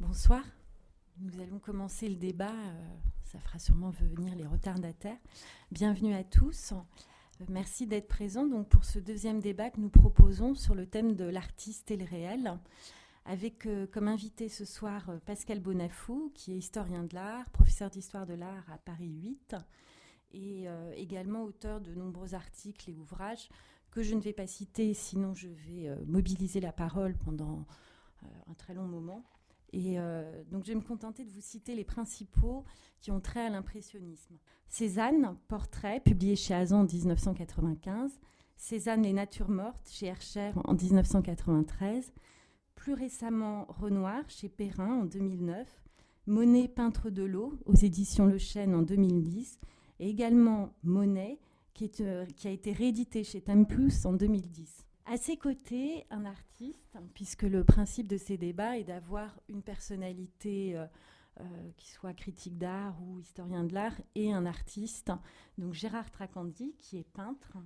Bonsoir. Nous allons commencer le débat. euh, ça fera sûrement venir les retardataires. Bienvenue à tous. Euh, Merci d'être présents donc, pour ce deuxième débat que nous proposons sur le thème de l'artiste et le réel, avec euh, comme invité ce soir Pascal Bonafou, qui est historien de l'art, professeur d'histoire de l'art à Paris 8, et également auteur de nombreux articles et ouvrages que je ne vais pas citer, sinon je vais mobiliser la parole pendant un très long moment. Et euh, donc je vais me contenter de vous citer les principaux qui ont trait à l'impressionnisme. Cézanne, portrait, publié chez Azan en 1995. Cézanne, Les Natures mortes, chez Hercher en 1993. Plus récemment, Renoir, chez Perrin en 2009. Monet, peintre de l'eau, aux éditions Le Chêne en 2010. Et également Monet, qui, euh, qui a été réédité chez Tempus en 2010. À ses côtés, un artiste, puisque le principe de ces débats est d'avoir une personnalité euh, euh, qui soit critique d'art ou historien de l'art et un artiste. Donc Gérard Tracandi, qui est peintre.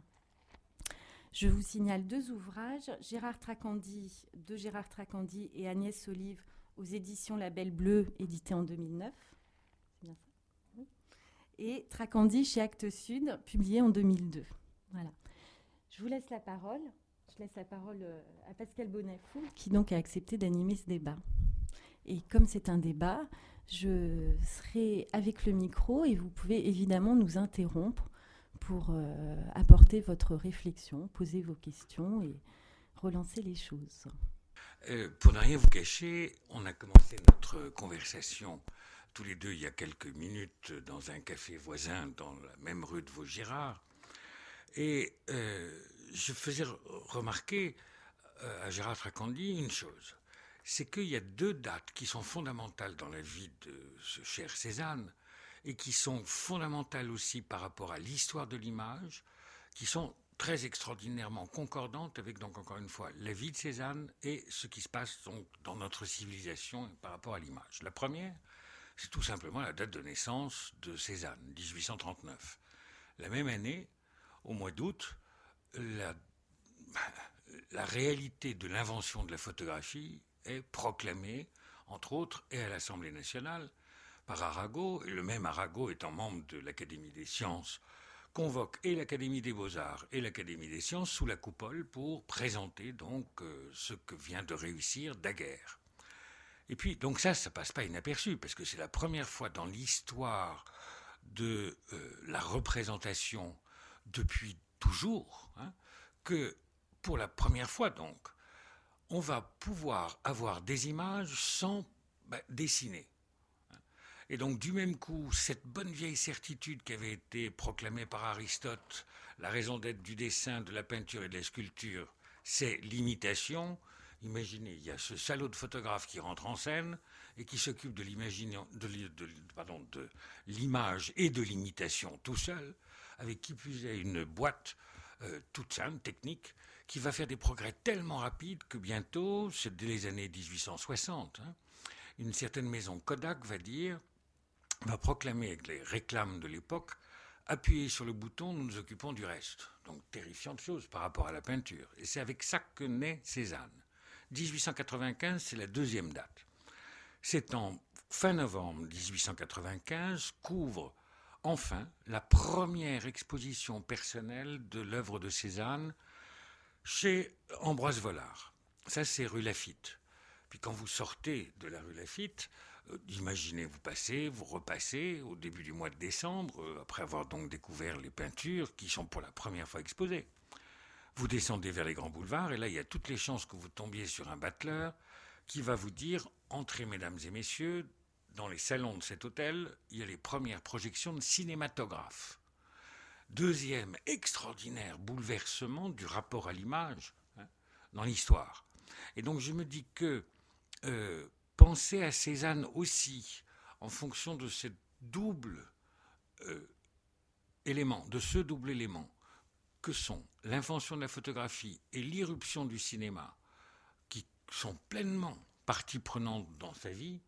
Je vous signale deux ouvrages, Gérard Tracandi, de Gérard Tracandi et Agnès Solive aux éditions Label Bleu, édité en 2009. C'est bien ça? Oui. Et Tracandi chez Actes Sud, publié en 2002. Voilà. Je vous laisse la parole. Je laisse la parole euh, à Pascal Bonafou, qui donc a accepté d'animer ce débat. Et comme c'est un débat, je serai avec le micro et vous pouvez évidemment nous interrompre pour euh, apporter votre réflexion, poser vos questions et relancer les choses. Euh, pour ne rien vous cacher, on a commencé notre conversation tous les deux il y a quelques minutes dans un café voisin dans la même rue de Vaugirard. Et euh, je faisais re- remarquer euh, à Gérard Tracandi une chose. C'est qu'il y a deux dates qui sont fondamentales dans la vie de ce cher Cézanne et qui sont fondamentales aussi par rapport à l'histoire de l'image, qui sont très extraordinairement concordantes avec, donc encore une fois, la vie de Cézanne et ce qui se passe donc dans notre civilisation par rapport à l'image. La première, c'est tout simplement la date de naissance de Cézanne, 1839. La même année, au mois d'août, la, la réalité de l'invention de la photographie est proclamée, entre autres, et à l'Assemblée nationale, par Arago, et le même Arago étant membre de l'Académie des sciences, convoque et l'Académie des beaux-arts et l'Académie des sciences sous la coupole pour présenter donc euh, ce que vient de réussir Daguerre. Et puis, donc ça, ça passe pas inaperçu, parce que c'est la première fois dans l'histoire de euh, la représentation depuis toujours hein, que, pour la première fois donc, on va pouvoir avoir des images sans bah, dessiner. Et donc, du même coup, cette bonne vieille certitude qui avait été proclamée par Aristote, la raison d'être du dessin, de la peinture et de la sculpture, c'est l'imitation. Imaginez, il y a ce salaud de photographe qui rentre en scène et qui s'occupe de l'imagina- de l'image et de l'imitation tout seul, avec qui plus est une boîte euh, toute simple, technique, qui va faire des progrès tellement rapides que bientôt, c'est dès les années 1860, hein, une certaine maison Kodak va dire, va proclamer avec les réclames de l'époque, appuyez sur le bouton, nous nous occupons du reste. Donc terrifiante chose par rapport à la peinture. Et c'est avec ça que naît Cézanne. 1895, c'est la deuxième date. C'est en fin novembre 1895 qu'ouvre enfin la première exposition personnelle de l'œuvre de Cézanne chez Ambroise Vollard. Ça, c'est rue Lafitte. Puis quand vous sortez de la rue Lafitte, euh, imaginez vous passez, vous repassez au début du mois de décembre, euh, après avoir donc découvert les peintures qui sont pour la première fois exposées. Vous descendez vers les grands boulevards et là, il y a toutes les chances que vous tombiez sur un battleur qui va vous dire Entrez, mesdames et messieurs, dans les salons de cet hôtel, il y a les premières projections de cinématographes. Deuxième extraordinaire bouleversement du rapport à l'image hein, dans l'histoire. Et donc je me dis que euh, penser à Cézanne aussi en fonction de cette double euh, élément, de ce double élément que sont l'invention de la photographie et l'irruption du cinéma, qui sont pleinement partie prenante dans sa vie,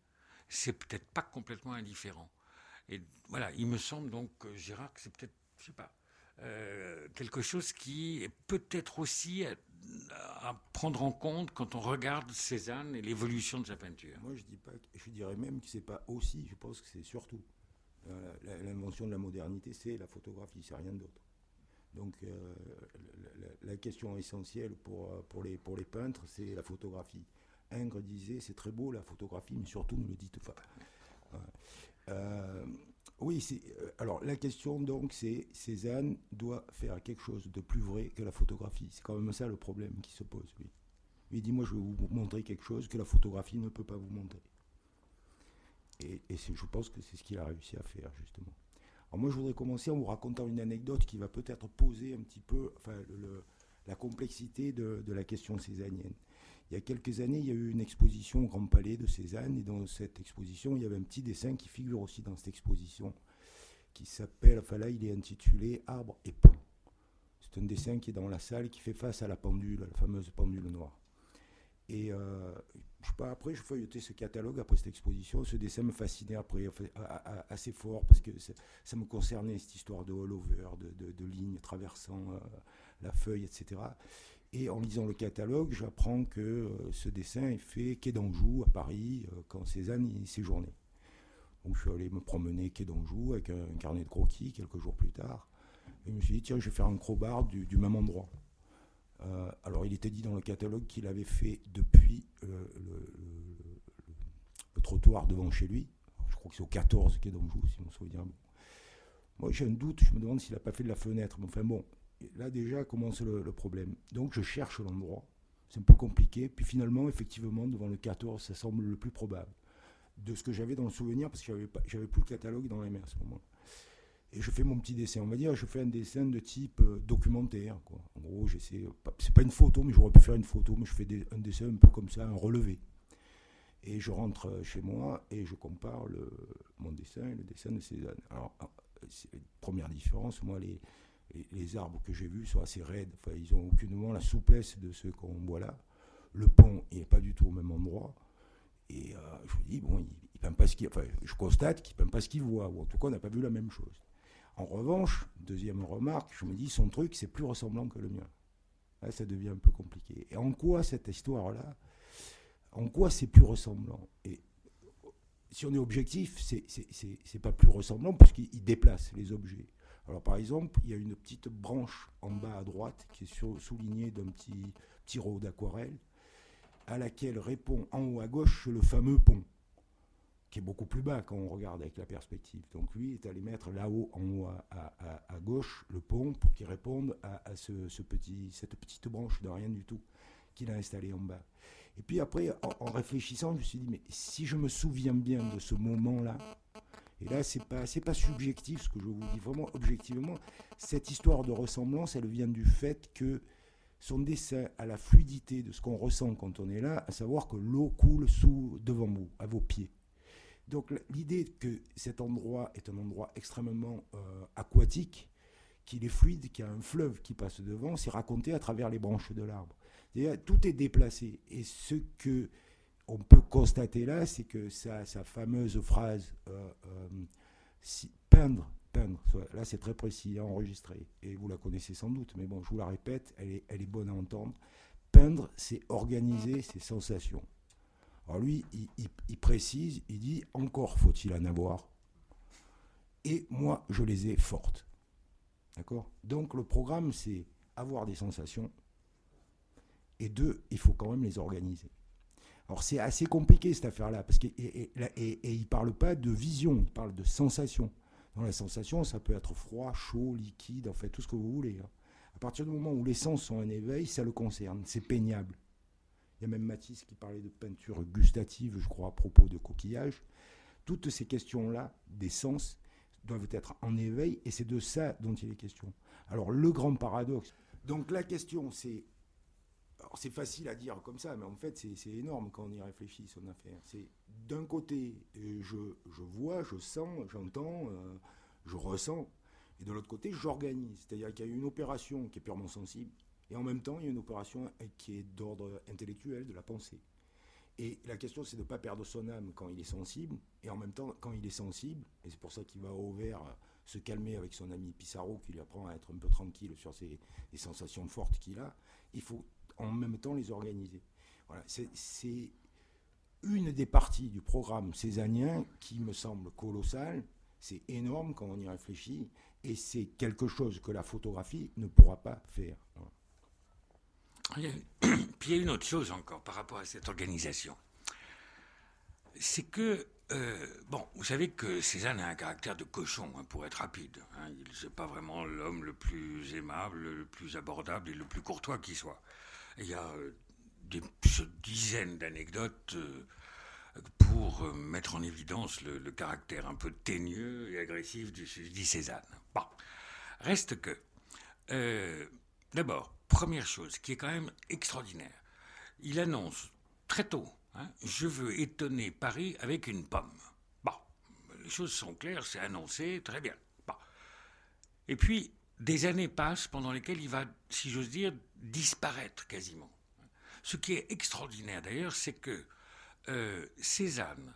c'est peut-être pas complètement indifférent. Et voilà, il me semble donc, euh, Gérard, que c'est peut-être, je sais pas, euh, quelque chose qui est peut-être aussi, à prendre en compte quand on regarde Cézanne et l'évolution de sa peinture Moi, je, dis pas, je dirais même que c'est pas aussi, je pense que c'est surtout. L'invention de la modernité, c'est la photographie, c'est rien d'autre. Donc euh, la, question essentielle pour, les, pour les peintres, c'est la photographie. Ingres disait, c'est très beau la photographie, mais surtout ne le dites pas. Euh, oui, euh, alors la question donc, c'est Cézanne doit faire quelque chose de plus vrai que la photographie. C'est quand même ça le problème qui se pose, lui. Il dit, moi je vais vous montrer quelque chose que la photographie ne peut pas vous montrer. Et, je pense que c'est ce qu'il a réussi à faire, justement. Alors moi, je voudrais commencer en vous racontant une anecdote qui va peut-être poser un petit peu enfin, la complexité de, la question césanienne. Il y a quelques années, il y a eu une exposition au Grand Palais de Cézanne, et dans cette exposition, il y avait un petit dessin qui figure aussi dans cette exposition, qui s'appelle, enfin là, il est intitulé Arbre et pont. C'est un dessin qui est dans la salle, qui fait face à la pendule, la fameuse pendule noire. Et euh, je sais pas, après, je feuilletais ce catalogue après cette exposition. Ce dessin me fascinait après, assez fort, parce que ça me concernait, cette histoire de all-over, de, lignes traversant euh, la feuille, etc. Et en lisant le catalogue, j'apprends que euh, ce dessin est fait quai d'Anjou, à Paris, quand Cézanne y séjournait. Donc je suis allé me promener quai d'Anjou avec un, carnet de croquis quelques jours plus tard. Et je me suis dit, tiens, je vais faire un crowbar du, même endroit. Euh, alors, il était dit dans le catalogue qu'il avait fait depuis euh, le, trottoir devant chez lui. je crois que c'est au 14 quai d'Anjou, si on se souvient. Bon. Moi, j'ai un doute, je me demande s'il n'a pas fait de la fenêtre. Mais enfin, bon, là déjà commence le, problème. Donc, je cherche l'endroit. C'est un peu compliqué. Puis finalement, effectivement, devant le 14, ça semble le plus probable. De ce que j'avais dans le souvenir, parce que j'avais plus le catalogue dans les mains à ce moment-là et je fais mon petit dessin. On va dire, je fais un dessin de type euh, documentaire. En gros, j'essaie. C'est pas une photo, mais j'aurais pu faire une photo, mais je fais un dessin un peu comme ça, un relevé. Et je rentre chez moi et je compare le, mon dessin et le dessin de Cézanne. Alors, ah, première différence, moi, les, les, arbres que j'ai vus sont assez raides. Ils n'ont aucunement la souplesse de ceux qu'on voit là. Le pont, n'est pas du tout au même endroit. Et euh, je me dis, bon, il, il pas ce qu'il. Enfin, je constate qu'il ne peint pas ce qu'il voit, ou en tout cas, on n'a pas vu la même chose. En revanche, deuxième remarque, je me dis, son truc, c'est plus ressemblant que le mien. Là, ça devient un peu compliqué. Et en quoi cette histoire-là, en quoi c'est plus ressemblant? Et si on est objectif, c'est pas plus ressemblant parce qu'il déplace les objets. Alors par exemple, il y a une petite branche en bas à droite qui est soulignée d'un petit, petit d'aquarelle à laquelle répond en haut à gauche le fameux pont qui est beaucoup plus bas quand on regarde avec la perspective. Donc lui est allé mettre là-haut, en haut à, gauche, le pont pour qu'il réponde à, ce, petit, cette petite branche de rien du tout qu'il a installé en bas. Et puis après, en, réfléchissant, je me suis dit, mais si je me souviens bien de ce moment-là, et là, c'est pas, c'est pas subjectif ce que je vous dis, vraiment objectivement, cette histoire de ressemblance, elle vient du fait que son dessin a la fluidité de ce qu'on ressent quand on est là, à savoir que l'eau coule sous, devant vous, à vos pieds. Donc l'idée que cet endroit est un endroit extrêmement euh, aquatique, qu'il est fluide, qu'il y a un fleuve qui passe devant, c'est raconté à travers les branches de l'arbre. Tout est déplacé. Et ce que on peut constater là, c'est que sa, fameuse phrase euh, euh, peindre, peindre, là c'est très précis à enregistrer, et vous la connaissez sans doute, mais bon, je vous la répète, elle est, bonne à entendre. Peindre, c'est organiser ses sensations. Alors lui, il, précise, il dit encore faut-il en avoir. Et moi, je les ai fortes. D'accord? Donc le programme, c'est avoir des sensations. Et deux, il faut quand même les organiser. Alors c'est assez compliqué cette affaire-là, parce qu'il et, et, ne parle pas de vision, il parle de sensation. Dans la sensation, ça peut être froid, chaud, liquide, en fait, tout ce que vous voulez. Hein. À partir du moment où les sens sont en éveil, ça le concerne, c'est peignable. Il y a même Matisse qui parlait de peinture gustative, je crois, à propos de coquillages. Toutes ces questions-là, des sens, doivent être en éveil, et c'est de ça dont il est question. Alors, le grand paradoxe. Donc, la question, c'est. C'est facile à dire comme ça, mais en fait, c'est énorme quand on y réfléchit, son affaire. C'est d'un côté, euh, je, je, vois, je sens, j'entends, euh, je ressens, et de l'autre côté, j'organise. C'est-à-dire qu'il y a une opération qui est purement sensible, et en même temps, il y a une opération qui est d'ordre intellectuel, de la pensée. Et la question, c'est de ne pas perdre son âme quand il est sensible, et en même temps, quand il est sensible, et c'est pour ça qu'il va au vert se calmer avec son ami Pissarro, qui lui apprend à être un peu tranquille sur ces, les sensations fortes qu'il a, il faut en même temps les organiser. Voilà, c'est une des parties du programme césanien qui me semble colossale. C'est énorme quand on y réfléchit et c'est quelque chose que la photographie ne pourra pas faire. Puis il y a une autre chose encore par rapport à cette organisation. C'est que, euh, bon, vous savez que Cézanne a un caractère de cochon, hein, pour être rapide. Hein. Il n'est pas vraiment l'homme le plus aimable, le plus abordable et le plus courtois qui soit. Il y a euh, des dizaines d'anecdotes euh, pour mettre en évidence le, caractère un peu teigneux et agressif du, du Cézanne. Bon, reste que, d'abord, première chose qui est quand même extraordinaire, il annonce très tôt, hein, je veux étonner Paris avec une pomme. Bon, les choses sont claires, c'est annoncé, très bien. Bon. Et puis, des années passent pendant lesquelles il va, si j'ose dire, disparaître quasiment. Ce qui est extraordinaire d'ailleurs, c'est que euh, Cézanne,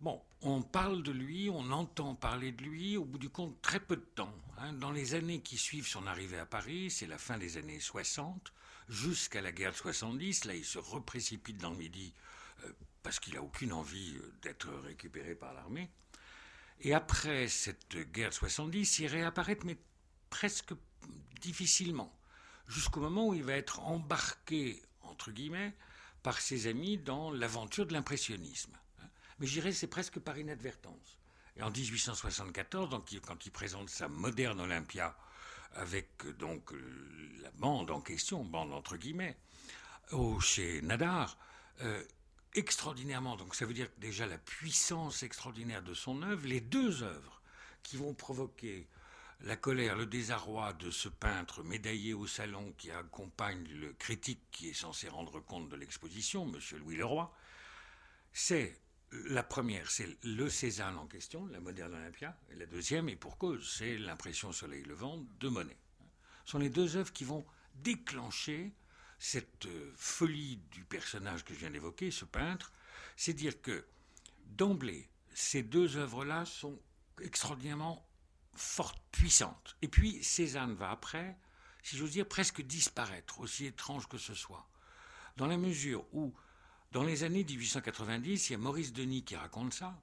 bon, on parle de lui, on entend parler de lui, au bout du compte, très peu de temps. Hein. Dans les années qui suivent son arrivée à Paris, c'est la fin des années 60, jusqu'à la guerre de 70, là il se reprécipite dans le Midi euh, parce qu'il n'a aucune envie euh, d'être récupéré par l'armée. Et après cette guerre de 70, il réapparaît, mais presque difficilement, jusqu'au moment où il va être embarqué, entre guillemets, par ses amis dans l'aventure de l'impressionnisme mais j'irais c'est presque par inadvertance. Et en 1874, donc, quand il présente sa moderne Olympia avec donc la bande en question, bande entre guillemets, au, chez Nadar, euh, extraordinairement, donc ça veut dire déjà la puissance extraordinaire de son œuvre, les deux œuvres qui vont provoquer la colère, le désarroi de ce peintre médaillé au salon qui accompagne le critique qui est censé rendre compte de l'exposition, M. Louis Leroy, c'est la première, c'est le Cézanne en question, la moderne Olympia, et la deuxième, et pour cause, c'est l'impression Soleil Levant de Monet. Ce sont les deux œuvres qui vont déclencher cette euh, folie du personnage que je viens d'évoquer, ce peintre. C'est dire que, d'emblée, ces deux œuvres-là sont extraordinairement fortes, puissantes. Et puis, Cézanne va après, si j'ose dire, presque disparaître, aussi étrange que ce soit. Dans la mesure où dans les années 1890, il y a Maurice Denis qui raconte ça,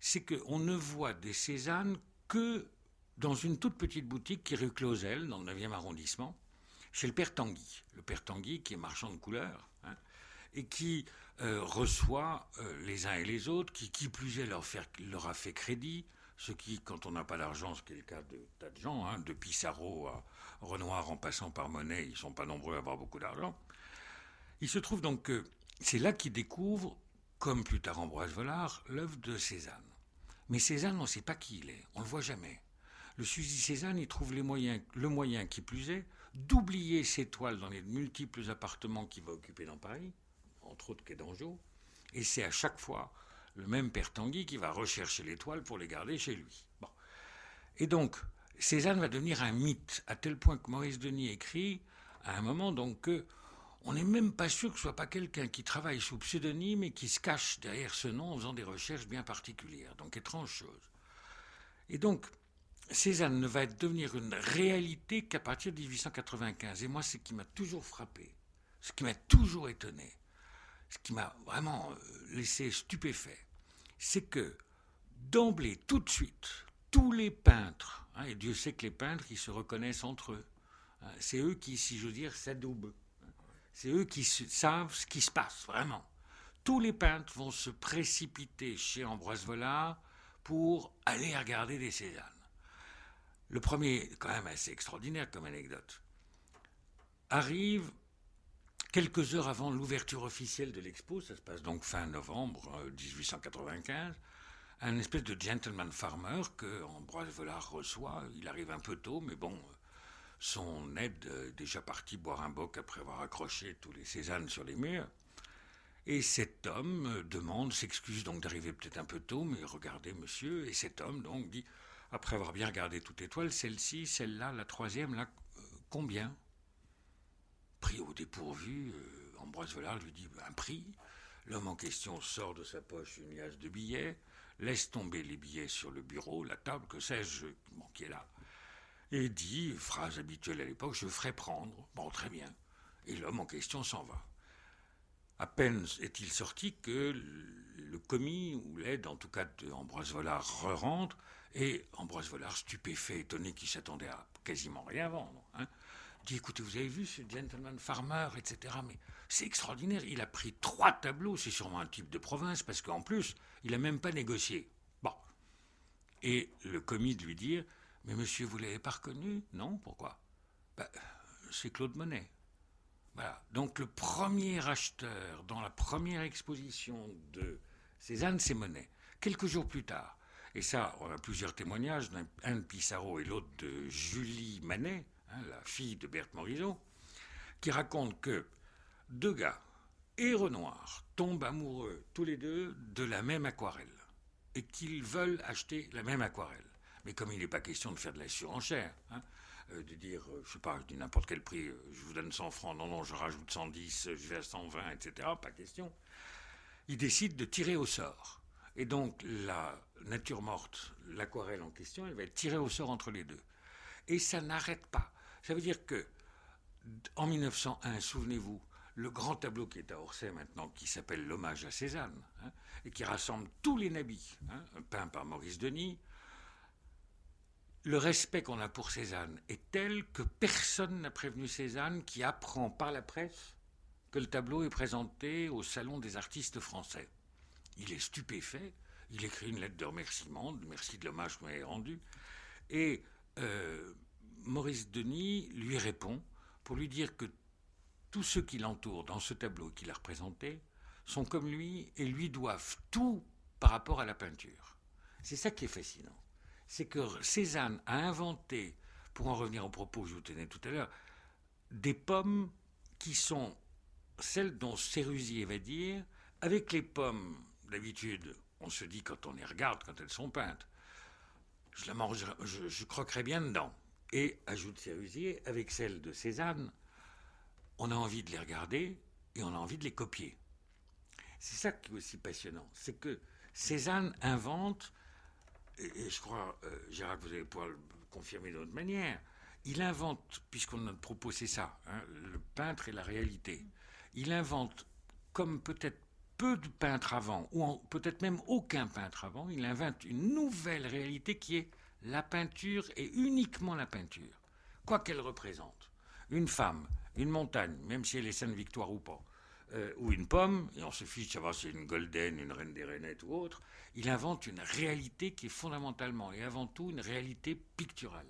c'est qu'on ne voit des Cézannes que dans une toute petite boutique qui est rue Clausel, dans le 9e arrondissement, chez le père Tanguy. Le père Tanguy qui est marchand de couleurs, hein, et qui euh, reçoit euh, les uns et les autres, qui qui plus est leur, leur a fait crédit, ce qui, quand on n'a pas d'argent, ce qui est le cas de tas de gens, hein, de Pissarro à Renoir en passant par Monet, ils ne sont pas nombreux à avoir beaucoup d'argent. Il se trouve donc que c'est là qu'il découvre, comme plus tard Ambroise Vollard, l'œuvre de Cézanne. Mais Cézanne, on ne sait pas qui il est, on ne le voit jamais. Le Suzy Cézanne, il trouve le moyen qui plus est d'oublier ses toiles dans les multiples appartements qu'il va occuper dans Paris, entre autres quai d'Anjou, et c'est à chaque fois le même père Tanguy qui va rechercher les toiles pour les garder chez lui. Et donc, Cézanne va devenir un mythe, à tel point que Maurice Denis écrit à un moment donc que on n'est même pas sûr que ce soit pas quelqu'un qui travaille sous pseudonyme et qui se cache derrière ce nom en faisant des recherches bien particulières. Donc étrange chose. Et donc, Cézanne ne va devenir une réalité qu'à partir de 1895. Et moi, ce qui m'a toujours frappé, ce qui m'a toujours étonné, ce qui m'a vraiment euh, laissé stupéfait, c'est que d'emblée, tout de suite, tous les peintres, hein, et Dieu sait que les peintres, ils se reconnaissent entre eux, hein, c'est eux qui, si je veux dire, s'adoubent. C'est eux qui savent ce qui se passe, vraiment. Tous les peintres vont se précipiter chez Ambroise Vollard pour aller regarder des Cézannes. Le premier, quand même assez extraordinaire comme anecdote, arrive quelques heures avant l'ouverture officielle de l'expo, ça se passe donc fin novembre 1895, euh, un espèce de gentleman farmer que Ambroise Vollard reçoit. Il arrive un peu tôt, mais bon, son aide euh, déjà parti boire un boc après avoir accroché tous les Cézannes sur les murs. Et cet homme euh, demande, s'excuse donc d'arriver peut-être un peu tôt, mais regardez monsieur, et cet homme donc dit, après avoir bien regardé toute étoile, celle-ci, celle-là, la troisième, là, euh, combien? Pris au dépourvu, Ambroise Vollard lui dit, un prix. L'homme en question sort de sa poche une liasse de billets, laisse tomber les billets sur le bureau, la table, que sais-je, qui est là et dit, phrase habituelle à l'époque, je ferai prendre. Bon, très bien. Et l'homme en question s'en va. À peine est-il sorti que le commis, ou l'aide, en tout cas d'Ambroise Vollard, re-rentre, et Ambroise Vollard, stupéfait, étonné, qui s'attendait à quasiment rien vendre, dit écoutez, vous avez vu ce gentleman farmer, etc. Mais c'est extraordinaire, il a pris trois tableaux, c'est sûrement un type de province, parce qu'en plus, il n'a même pas négocié. Bon. Et le commis de lui dire mais monsieur, vous l'avez pas reconnu? Non Pourquoi? Ben, C'est Claude Monet. Voilà. Donc le premier acheteur dans la première exposition de Cézanne, c'est Monet. Quelques jours plus tard, et ça, on a plusieurs témoignages, un de Pissarro et l'autre de Julie Manet, hein, la fille de Berthe Morisot, qui racontent que deux gars et Renoir tombent amoureux tous les deux de la même aquarelle et qu'ils veulent acheter la même aquarelle. Mais comme il n'est pas question de faire de la surenchère, hein, euh, de dire, je euh, je sais pas, je dis n'importe quel prix, euh, je vous donne 100 francs, non, non, je rajoute 110, je vais à 120, etc., pas question. Il décide de tirer au sort. Et donc, la nature morte, l'aquarelle en question, elle va être tirée au sort entre les deux. Et ça n'arrête pas. Ça veut dire que, en 1901, souvenez-vous, le grand tableau qui est à Orsay maintenant, qui s'appelle L'hommage à Cézanne, hein, et qui rassemble tous les nabis, hein, peint par Maurice Denis, le respect qu'on a pour Cézanne est tel que personne n'a prévenu Cézanne qui apprend par la presse que le tableau est présenté au Salon des artistes français. Il est stupéfait, il écrit une lettre de remerciement, de merci de l'hommage que vous m'avez rendu, et euh, Maurice Denis lui répond pour lui dire que tous ceux qui l'entourent dans ce tableau qu'il a représenté sont comme lui et lui doivent tout par rapport à la peinture. C'est ça qui est fascinant c'est que Cézanne a inventé, pour en revenir au propos que je vous tenais tout à l'heure, des pommes qui sont celles dont Sérusier va dire, avec les pommes, d'habitude, on se dit quand on les regarde, quand elles sont peintes, je, croquerai bien dedans. Et, ajoute Sérusier, avec celles de Cézanne, on a envie de les regarder et on a envie de les copier. C'est ça qui est aussi passionnant, c'est que Cézanne invente et, je crois, euh, Gérard, vous allez pouvoir le confirmer d'une autre manière, il invente, puisqu'on a proposé ça, hein, le peintre et la réalité, il invente, comme peut-être peu de peintres avant, ou peut-être même aucun peintre avant, il invente une nouvelle réalité qui est la peinture et uniquement la peinture, quoi qu'elle représente. Une femme, une montagne, même si elle est Sainte-Victoire ou pas, euh, ou une pomme, et on se fiche de savoir si c'est une golden, une reine des rainettes ou autre, il invente une réalité qui est fondamentalement et avant tout une réalité picturale.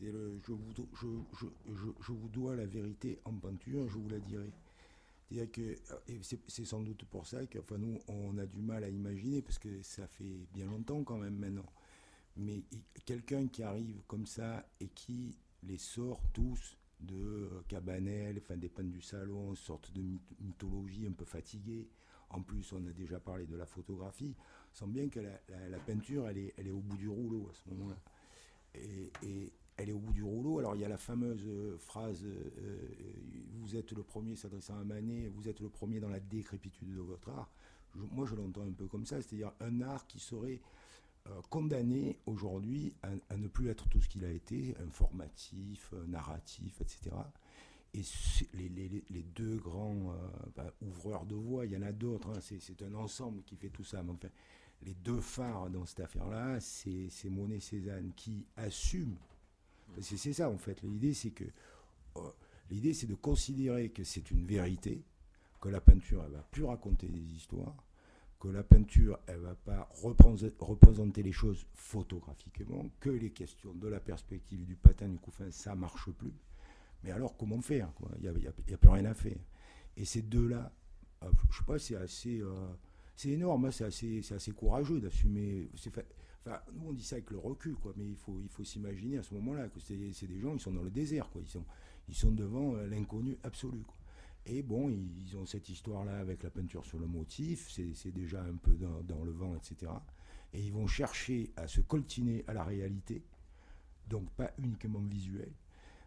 je, vous, dois la vérité en peinture, je vous la dirai. C'est-à-dire que c'est sans doute pour ça que enfin, nous, on a du mal à imaginer, parce que ça fait bien longtemps quand même maintenant. Mais quelqu'un qui arrive comme ça et qui les sort tous de euh, Cabanel, enfin des pannes du salon, sorte de mythologie un peu fatiguée. En plus, on a déjà parlé de la photographie. On sent bien que la, peinture, elle est, elle est au bout du rouleau à ce moment-là. Et, elle est au bout du rouleau. Alors, il y a la fameuse euh, phrase euh, Vous êtes le premier s'adressant à Manet, vous êtes le premier dans la décrépitude de votre art. moi, je l'entends un peu comme ça, c'est-à-dire un art qui serait condamné aujourd'hui à, ne plus être tout ce qu'il a été, informatif, euh, narratif, etc. Et les, deux grands euh, bah, ouvreurs de voix, il y en a d'autres, hein, c'est un ensemble qui fait tout ça. Mais les deux phares dans cette affaire-là, c'est Monet Cézanne qui assument. C'est ça en fait. L'idée, c'est que l'idée, c'est de considérer que c'est une vérité, que la peinture, elle va plus raconter des histoires, que la peinture, elle va pas représenter les choses photographiquement, que les questions de la perspective, du patin, du couffin, ça marche plus. Mais alors, comment faire Il n'y a, plus rien à faire. Et ces deux-là, euh, je sais pas, c'est assez, euh, c'est énorme, hein, c'est assez, assez courageux d'assumer. Nous on dit ça avec le recul, quoi, mais il faut, s'imaginer à ce moment-là que c'est, des gens, ils sont dans le désert, quoi. Ils sont, devant euh, l'inconnu absolu. Et bon, ils ont cette histoire-là avec la peinture sur le motif, c'est déjà un peu dans, le vent, etc. Et ils vont chercher à se coltiner à la réalité, donc pas uniquement visuel.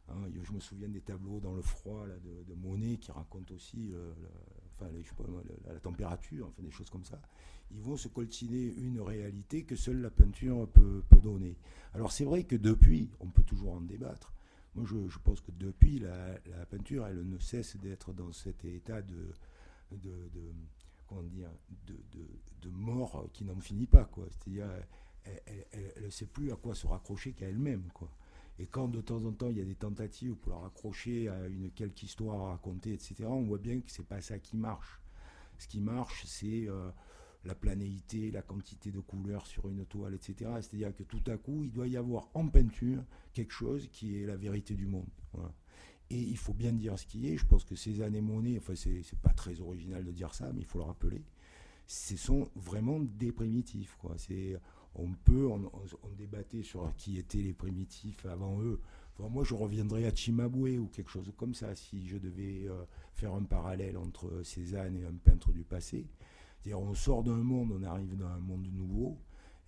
Hein. je me souviens des tableaux dans le froid de, Monet qui racontent aussi euh, la, température, enfin des choses comme ça. Ils vont se coltiner une réalité que seule la peinture peut donner. Alors c'est vrai que depuis, on peut toujours en débattre Je, pense que depuis, la, peinture, elle ne cesse d'être dans cet état de, de, comment dire, de, de, mort qui n'en finit pas. C'est-à-dire, elle ne sait plus à quoi se raccrocher qu'à elle-même. Et quand de temps en temps il y a des tentatives pour la raccrocher à une quelque histoire à raconter, etc., on voit bien que c'est pas ça qui marche. Ce qui marche, c'est euh, la planéité, la quantité de couleurs sur une toile, etc. C'est-à-dire que tout à coup, il doit y avoir en peinture quelque chose qui est la vérité du monde. Et il faut bien dire ce qui est. Je pense que Cézanne et Monet, enfin, c'est pas très original de dire ça, mais il faut le rappeler. Ce sont vraiment des primitifs. On peut, on, débattait sur qui étaient les primitifs avant eux. moi, je reviendrais à Chimabue ou quelque chose comme ça, si je devais euh, faire un parallèle entre Cézanne et un peintre du passé. On sort d'un monde, on arrive dans un monde nouveau,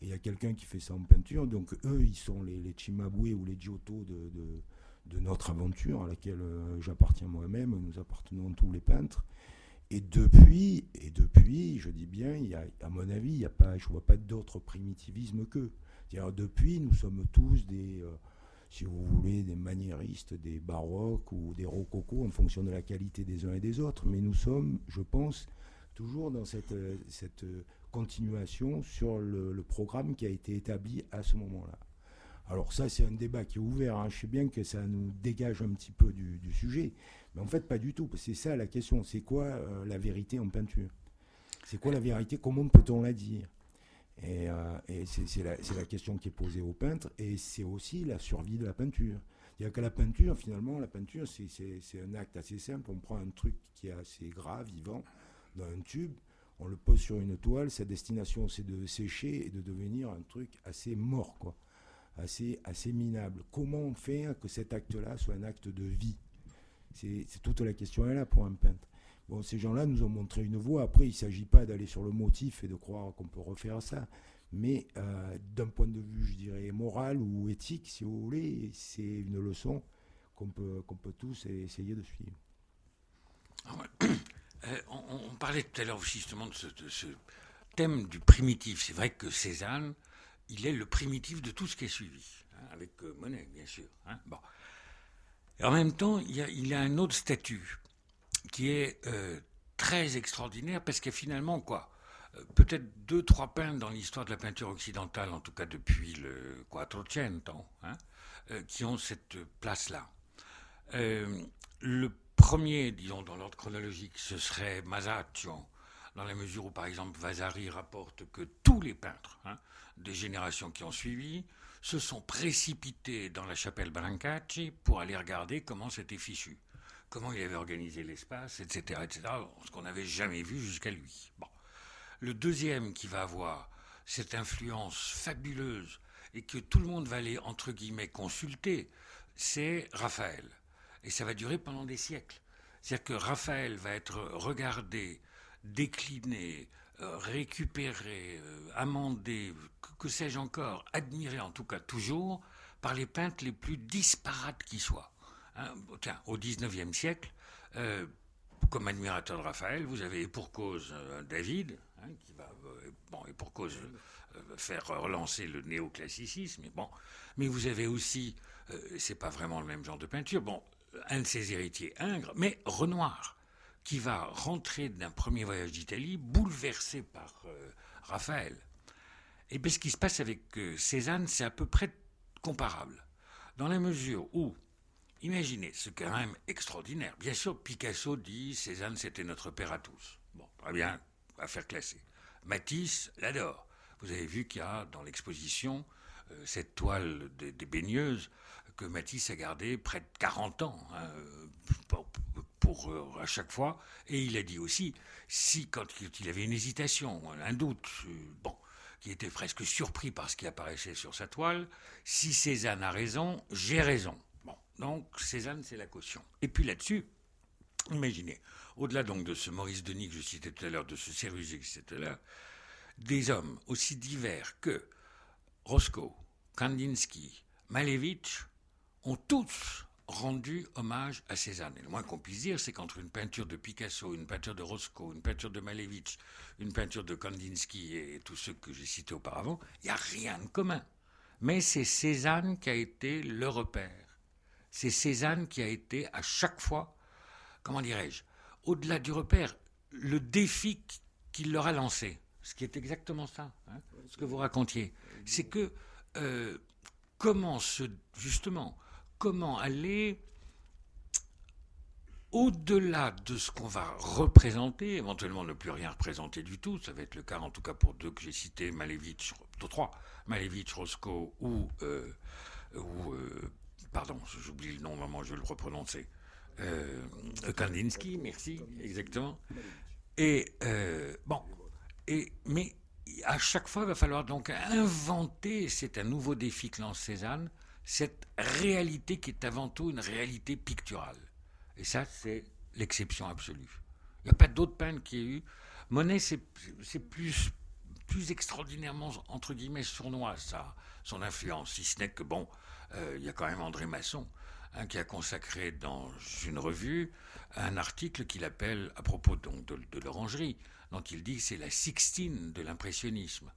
et il y a quelqu'un qui fait ça en peinture. Donc, eux, ils sont les, les Chimabue ou les Giotto de, notre aventure, à laquelle euh, j'appartiens moi-même, nous appartenons tous les peintres. Et depuis, et depuis, je dis bien, y a, à mon avis, il y a pas, je ne vois pas d'autre primitivisme qu'eux. Depuis, nous sommes tous des, euh, si vous voulez, des maniéristes, des baroques ou des rococo en fonction de la qualité des uns et des autres. Mais nous sommes, je pense, toujours dans cette, cette continuation sur le, programme qui a été établi à ce moment-là. Alors ça, c'est un débat qui est ouvert. Hein. Je sais bien que ça nous dégage un petit peu du, sujet. Mais en fait, pas du tout. C'est ça la question. C'est quoi euh, la vérité en peinture? C'est quoi la vérité? Comment peut-on la dire? Et, euh, c'est la, la, question qui est posée aux peintres. Et c'est aussi la survie de la peinture. A que la peinture, finalement, la peinture, c'est un acte assez simple. On prend un truc qui est assez grave, vivant, dans un tube, on le pose sur une toile. Sa destination, c'est de sécher et de devenir un truc assez mort, quoi. Assez, assez minable. Comment fait que cet acte-là soit un acte de vie? C'est toute la question est là pour un peintre. Bon, ces gens-là nous ont montré une voie. Après, il ne s'agit pas d'aller sur le motif et de croire qu'on peut refaire ça. Mais euh, d'un point de vue, je dirais, moral ou éthique, si vous voulez, c'est une leçon qu'on peut, qu'on peut tous essayer de suivre. Ah euh, on, parlait tout à l'heure justement de ce, thème du primitif. C'est vrai que Cézanne, il est le primitif de tout ce qui est suivi, hein, avec euh, Monet, bien sûr. Hein. Bon en même temps, il y a, un autre statut qui est euh, très extraordinaire parce qu'il y a finalement quoi Peut-être deux, trois peintres dans l'histoire de la peinture occidentale, en tout cas depuis le Quattrocento, hein, qui ont cette place-là. le premier, disons, dans l'ordre chronologique, ce serait Masaccio, dans la mesure où, par exemple, Vasari rapporte que tous les peintres hein, des générations qui ont suivi se sont précipités dans la chapelle Brancacci pour aller regarder comment c'était fichu, comment il avait organisé l'espace, etc., etc., ce qu'on n'avait jamais vu jusqu'à lui. Bon. Le deuxième qui va avoir cette influence fabuleuse et que tout le monde va aller, entre guillemets, consulter, c'est Raphaël. Et ça va durer pendant des siècles. C'est-à-dire que Raphaël va être regardé, décliné, euh, récupéré, euh, amendé, que, sais-je encore, admiré en tout cas toujours par les peintres les plus disparates qui soient. Hein, tiens, au XIXe siècle, euh, comme admirateur de Raphaël, vous avez pour cause David, hein, qui va, bon, et pour cause faire relancer le néoclassicisme, mais bon, mais vous avez aussi, c'est pas vraiment le même genre de peinture, bon, un de ses héritiers, Ingres, mais Renoir qui va rentrer d'un premier voyage d'Italie bouleversé par euh, Raphaël. Et bien ce qui se passe avec euh, Cézanne, c'est à peu près comparable. Dans la mesure où, imaginez, ce quand même extraordinaire. Bien sûr, Picasso dit Cézanne, c'était notre père à tous. Bon, très bien, affaire classée. Matisse l'adore. Vous avez vu qu'il y a dans l'exposition euh, cette toile des, baigneuses que Matisse a gardée près de 40 ans. Hein, pour euh, à chaque fois. Et il a dit aussi, si quand il avait une hésitation, un doute, euh, bon, qui était presque surpris par ce qui apparaissait sur sa toile, si Cézanne a raison, j'ai raison. Bon, donc Cézanne, c'est la caution. Et puis là-dessus, imaginez, au-delà donc de ce Maurice Denis que je citais tout à l'heure, de ce Cérusier que je tout à l'heure, des hommes aussi divers que Roscoe, Kandinsky, Malevich ont tous rendu hommage à Cézanne. Et le moins qu'on puisse dire, c'est qu'entre une peinture de Picasso, une peinture de Roscoe, une peinture de Malevich, une peinture de Kandinsky et tous ceux que j'ai cités auparavant, il n'y a rien de commun. Mais c'est Cézanne qui a été le repère. c'est Cézanne qui a été à chaque fois, comment dirais-je, au-delà du repère, le défi qu'il leur a lancé. Ce qui est exactement ça, hein, ce que vous racontiez. C'est que euh, comment se, justement, comment aller au-delà de ce qu'on va représenter, éventuellement ne plus rien représenter du tout, ça va être le cas en tout cas pour deux que j'ai cités, Malevich, trois, Malevich, Roscoe ou, euh, euh, pardon, j'oublie le nom, vraiment, je vais le reprononcer, euh, Kandinsky, merci, exactement. Et euh, bon, et, mais à chaque fois, il va falloir donc inventer, c'est un nouveau défi que lance Cézanne, cette réalité qui est avant tout une réalité picturale. Et ça, c'est l'exception absolue. Il n'y a pas d'autre peintre qui ait eu. Monet, c'est plus, plus extraordinairement, entre guillemets, sournois, ça, son influence. Si ce n'est que, bon, euh, il y a quand même André Masson, hein, qui a consacré dans une revue un article qu'il appelle, à propos donc de, l'orangerie, dont il dit c'est la sixtine de l'impressionnisme.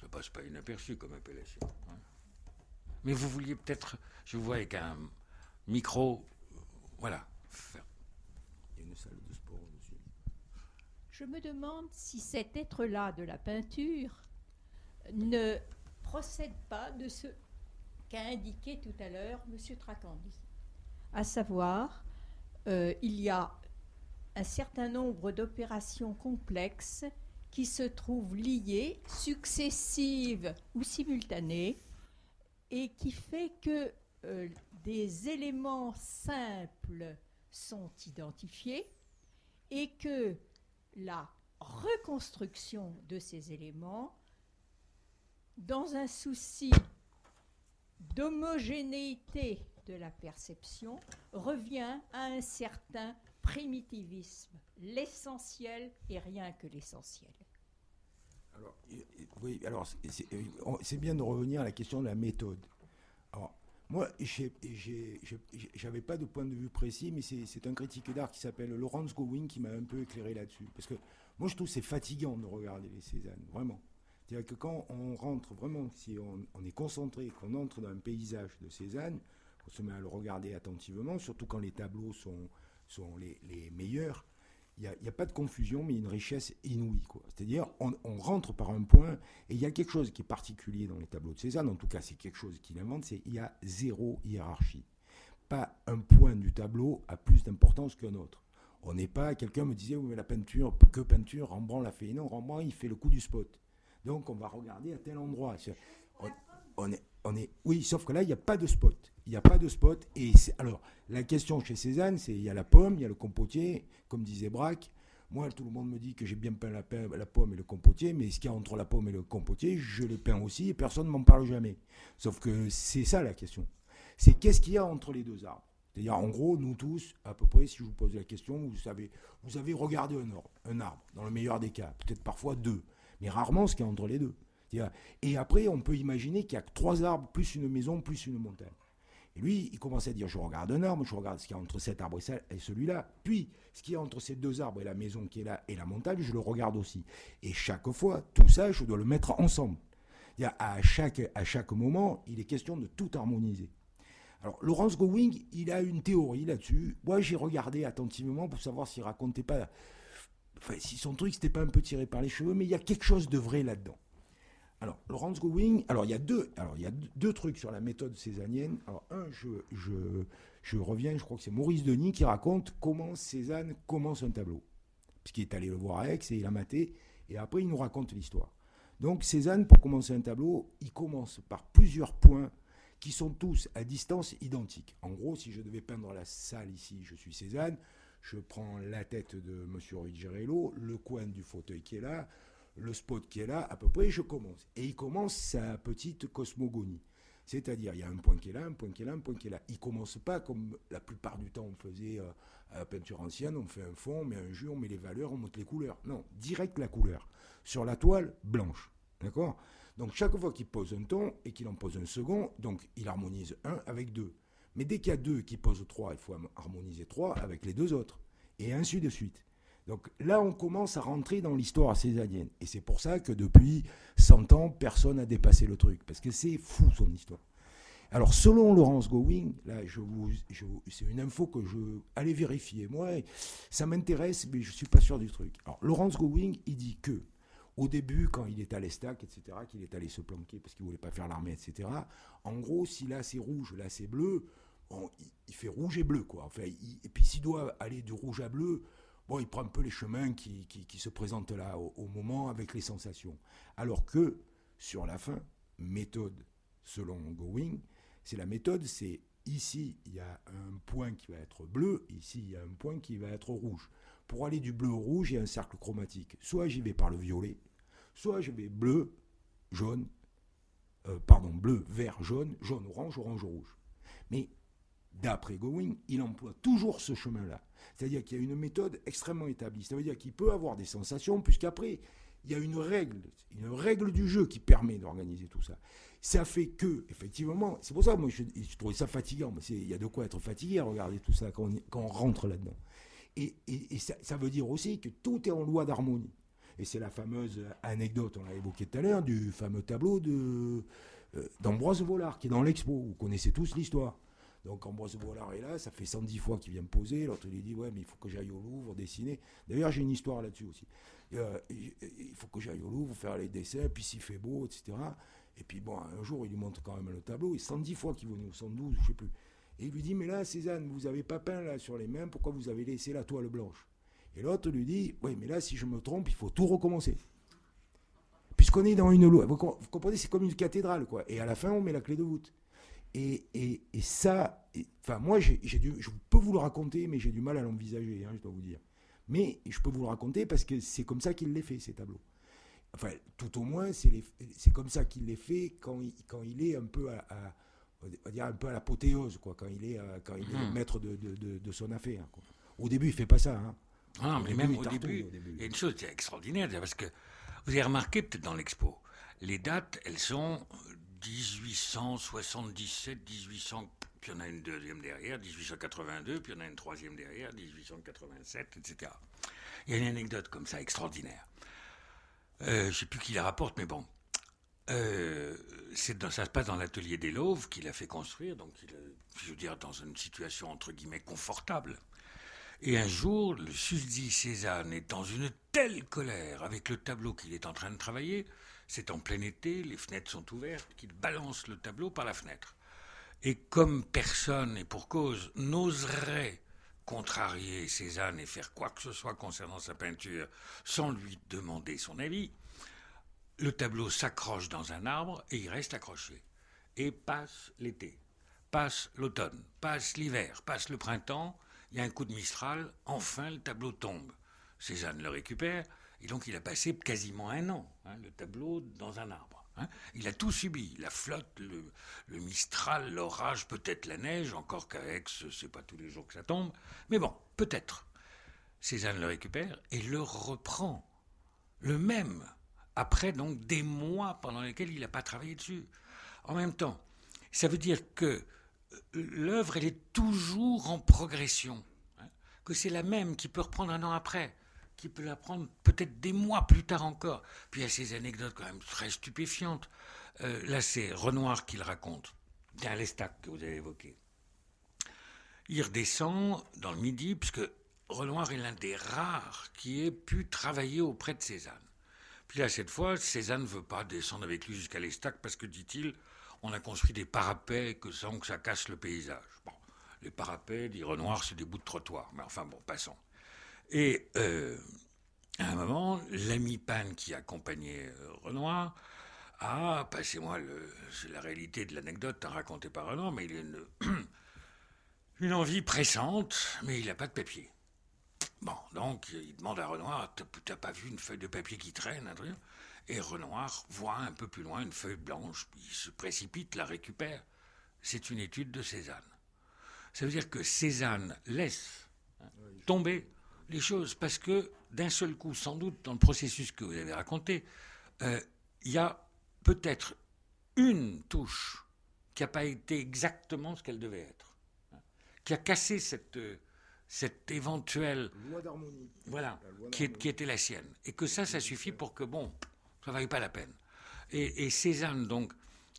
Ça passe pas inaperçu comme appellation. Hein. Mais vous vouliez peut-être, je vous vois avec un micro, voilà. Il y a une salle de sport dessus. Je me demande si cet être-là de la peinture ne procède pas de ce qu'a indiqué tout à l'heure M. Tracandi. À savoir, euh, il y a un certain nombre d'opérations complexes qui se trouvent liées, successives ou simultanées, et qui fait que euh, des éléments simples sont identifiés et que la reconstruction de ces éléments, dans un souci d'homogénéité de la perception, revient à un certain primitivisme. L'essentiel et rien que l'essentiel. Alors, alors c'est bien de revenir à la question de la méthode. Alors, moi, j'avais pas de point de vue précis, mais c'est un critique d'art qui s'appelle Laurence Gowing qui m'a un peu éclairé là-dessus. Parce que moi, je trouve c'est fatigant de regarder les Cézanne, vraiment. C'est-à-dire que quand on rentre vraiment, si on, est concentré, qu'on entre dans un paysage de Cézanne, on se met à le regarder attentivement, surtout quand les tableaux sont, les meilleurs, il n'y a, pas de confusion, mais une richesse inouïe. C'est-à-dire, on, rentre par un point, et il y a quelque chose qui est particulier dans les tableaux de Cézanne, en tout cas c'est quelque chose qu'il invente, c'est qu'il y a zéro hiérarchie. Pas un point du tableau a plus d'importance qu'un autre. On n'est pas, quelqu'un me disait, oui mais la peinture, que peinture, Rembrandt l'a fait. Non, Rembrandt, il fait le coup du spot. Donc on va regarder à tel endroit. On, est, on est, oui, sauf que là, il n'y a pas de spot. Il n'y a pas de spot. Et alors, la question chez Cézanne, c'est il y a la pomme, il y a le compotier, comme disait Braque. Moi, tout le monde me dit que j'ai bien peint la, pomme et le compotier, mais ce qu'il y a entre la pomme et le compotier, je l'ai peint aussi et personne ne m'en parle jamais. Sauf que c'est ça la question. C'est qu'est-ce qu'il y a entre les deux arbres? C'est-à-dire, en gros, nous tous, à peu près, si je vous pose la question, vous savez, vous avez regardé un arbre, un arbre dans le meilleur des cas, peut-être parfois deux, mais rarement ce qu'il y a entre les deux. Et après, on peut imaginer qu'il y a trois arbres, plus une maison, plus une montagne. Et lui, il commence à dire, je regarde un arbre, je regarde ce qu'il y a entre cet arbre et celui-là. Puis, ce qu'il y a entre ces deux arbres et la maison qui est là et la montagne, je le regarde aussi. Et chaque fois, tout ça, je dois le mettre ensemble. À chaque, à chaque moment, il est question de tout harmoniser. Alors, Laurence Gowing, il a une théorie là-dessus. Moi, j'ai regardé attentivement pour savoir s'il racontait pas. Enfin, si son truc, c'était pas un peu tiré par les cheveux, mais il y a quelque chose de vrai là-dedans. Alors, Laurence Gowing, alors il y a deux, alors il y a deux trucs sur la méthode cézannienne. Alors, un, je, je, je reviens, je crois que c'est Maurice Denis qui raconte comment Cézanne commence un tableau. Puisqu'il est allé le voir à Aix et il a maté, et après il nous raconte l'histoire. Donc, Cézanne, pour commencer un tableau, il commence par plusieurs points qui sont tous à distance identique. En gros, si je devais peindre la salle ici, je suis Cézanne, je prends la tête de M. Ruggiero, le coin du fauteuil qui est là, le spot qui est là, à peu près, je commence. Et il commence sa petite cosmogonie. C'est-à-dire, il y a un point qui est là, un point qui est là, un point qui est là. Il commence pas comme la plupart du temps on faisait euh, à la peinture ancienne, on fait un fond, on met un jus, on met les valeurs, on monte les couleurs. Non, direct la couleur. Sur la toile, blanche. D'accord? Donc chaque fois qu'il pose un ton et qu'il en pose un second, donc il harmonise un avec deux. Mais dès qu'il y a deux qui posent trois, il faut harmoniser trois avec les deux autres. Et ainsi de suite. Donc là, on commence à rentrer dans l'histoire césarienne. Et c'est pour ça que depuis 100 ans, personne n'a dépassé le truc. Parce que c'est fou son histoire. Alors, selon Laurence Going, là, c'est une info que je allez vérifier. Moi, ça m'intéresse, mais je suis pas sûr du truc. Alors, Laurence Going, il dit que au début, quand il est à l'estac, etc., qu'il est allé se planquer parce qu'il voulait pas faire l'armée, etc. En gros, si là c'est rouge, là c'est bleu, il, fait rouge et bleu, quoi. Enfin, et puis s'il doit aller du rouge à bleu, bon, il prend un peu les chemins qui, se présentent là au, moment avec les sensations. Alors que sur la fin, méthode selon Going, c'est la méthode, c'est ici il y a un point qui va être bleu, ici il y a un point qui va être rouge. Pour aller du bleu au rouge, il y a un cercle chromatique. Soit j'y vais par le violet, soit je vais bleu, jaune, euh, pardon, bleu, vert, jaune, jaune, orange, orange, rouge. Mais d'après Going, il emploie toujours ce chemin-là. C'est-à-dire qu'il y a une méthode extrêmement établie. Ça veut dire qu'il peut avoir des sensations, puisqu'après, il y a une règle, une règle du jeu qui permet d'organiser tout ça. Ça fait que, effectivement, c'est pour ça que moi je, trouvais ça fatigant, mais il y a de quoi être fatigué à regarder tout ça quand on, rentre là-dedans. Et, ça, veut dire aussi que tout est en loi d'harmonie. Et c'est la fameuse anecdote, on l'a évoqué tout à l'heure, du fameux tableau euh, d'Ambroise Vollard, qui est dans l'expo. Vous connaissez tous l'histoire. Donc Ambroise Vollard est là, ça fait 110 fois qu'il vient me poser. L'autre lui dit Ouais, mais il faut que j'aille au Louvre dessiner. D'ailleurs, j'ai une histoire là-dessus aussi. Euh, il faut que j'aille au Louvre faire les dessins, puis s'il fait beau, etc. Et puis bon, un jour, il lui montre quand même le tableau. Et 110 fois qu'il venait, ou 112, je sais plus. Et il lui dit Mais là, Cézanne, vous avez pas peint là sur les mains, pourquoi vous avez laissé la toile blanche? Et l'autre lui dit Oui, mais là, si je me trompe, il faut tout recommencer. Puisqu'on est dans une loi. Vous comprenez, c'est comme une cathédrale, quoi. Et à la fin, on met la clé de voûte. Et, et, et ça, enfin, moi, j'ai, je peux vous le raconter, mais j'ai du mal à l'envisager, hein, je dois vous dire. Mais je peux vous le raconter parce que c'est comme ça qu'il les fait, ces tableaux. Enfin, tout au moins, c'est, comme ça qu'il les fait quand il, quand il est un peu à, on va dire un peu à l'apothéose, quoi, quand il est, quand il est hmm. maître de, de, de, son affaire. Quoi. Au début, il fait pas ça. Hein. Ah, mais même au début, il y a une chose qui est extraordinaire, parce que vous avez remarqué peut-être dans l'expo, les dates, elles sont 1877, 1800, puis il a une deuxième derrière, 1882, puis il y en a une troisième derrière, 1887, etc. Il y a une anecdote comme ça extraordinaire. Euh, je ne sais plus qui la rapporte, mais bon. Euh, ça se passe dans l'atelier des Lauves qu'il a fait construire, donc il, je veux dire dans une situation entre guillemets confortable. Et un jour, le susdit Cézanne est dans une telle colère avec le tableau qu'il est en train de travailler c'est en plein été, les fenêtres sont ouvertes, qu'il balance le tableau par la fenêtre. Et comme personne, et pour cause, n'oserait contrarier Cézanne et faire quoi que ce soit concernant sa peinture sans lui demander son avis, le tableau s'accroche dans un arbre et il reste accroché. Et passe l'été, passe l'automne, passe l'hiver, passe le printemps, il y a un coup de mistral, enfin le tableau tombe. Cézanne le récupère, et donc il a passé quasiment un an, hein, le tableau, dans un arbre. Hein. Il a tout subi, la flotte, le, mistral, l'orage, peut-être la neige, encore qu'à Aix, c'est pas tous les jours que ça tombe. Mais bon, peut-être. Cézanne le récupère et le reprend. Le même, après donc des mois pendant lesquels il n'a pas travaillé dessus. En même temps, ça veut dire que euh, l'œuvre, elle est toujours en progression. Hein, que c'est la même qui peut reprendre un an après qui peut l'apprendre peut-être des mois plus tard encore. Puis il y a ces anecdotes quand même très stupéfiantes. Euh, là, c'est Renoir qui le raconte. Bien l'estac que vous avez évoqué. Il redescend dans le midi, puisque Renoir est l'un des rares qui ait pu travailler auprès de Cézanne. Puis là, cette fois, Cézanne ne veut pas descendre avec lui jusqu'à l'estac parce que, dit-il, on a construit des parapets que sans que ça casse le paysage. Bon, les parapets, dit Renoir, c'est des bouts de trottoir. Mais enfin, bon, passons. Et euh, à un moment, l'ami Pan qui accompagnait euh, Renoir a, passez-moi la réalité de l'anecdote racontée par Renoir, mais il a une, une envie pressante, mais il n'a pas de papier. Bon, donc il demande à Renoir, t'as pas vu une feuille de papier qui traîne, un truc? Et Renoir voit un peu plus loin une feuille blanche, il se précipite, la récupère. C'est une étude de Cézanne. Ça veut dire que Cézanne laisse tomber les choses parce que d'un seul coup, sans doute, dans le processus que vous avez raconté, euh, il y a peut-être une touche qui n'a pas été exactement ce qu'elle devait être, hein, qui a cassé cette, cette éventuelle loi d'harmonie, voilà, qui, était la sienne, et que ça, ça suffit pour que bon, ça ne vaille pas la peine. Et, Cézanne donc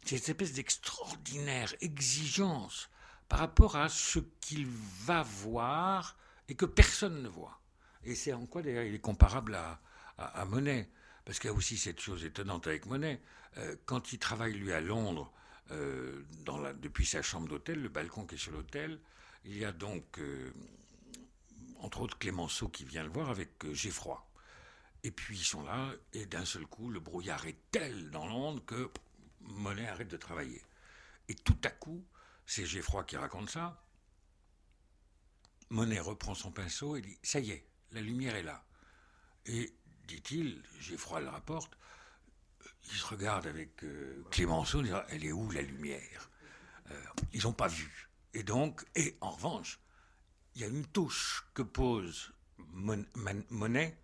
cette espèce d'extraordinaire exigence par rapport à ce qu'il va voir et que personne ne voit. Et c'est en quoi d'ailleurs il est comparable à, Monet. Parce qu'il y a aussi cette chose étonnante avec Monet. Euh, quand il travaille lui à Londres, euh, depuis sa chambre d'hôtel, le balcon qui est sur l'hôtel, il y a donc, euh, entre autres, Clémenceau qui vient le voir avec Geffroy. Et puis ils sont là, et d'un seul coup, le brouillard est tel dans Londres que Monet arrête de travailler. Et tout à coup, c'est Geffroy qui raconte ça. Monet reprend son pinceau et dit Ça y est, la lumière est là. Et, dit-il, Geffroy le rapporte, il se regarde avec euh, Clémenceau, dit Elle est où la lumière? Euh, Ils n'ont pas vu. Et donc, et en revanche, il y a une touche que pose Monet,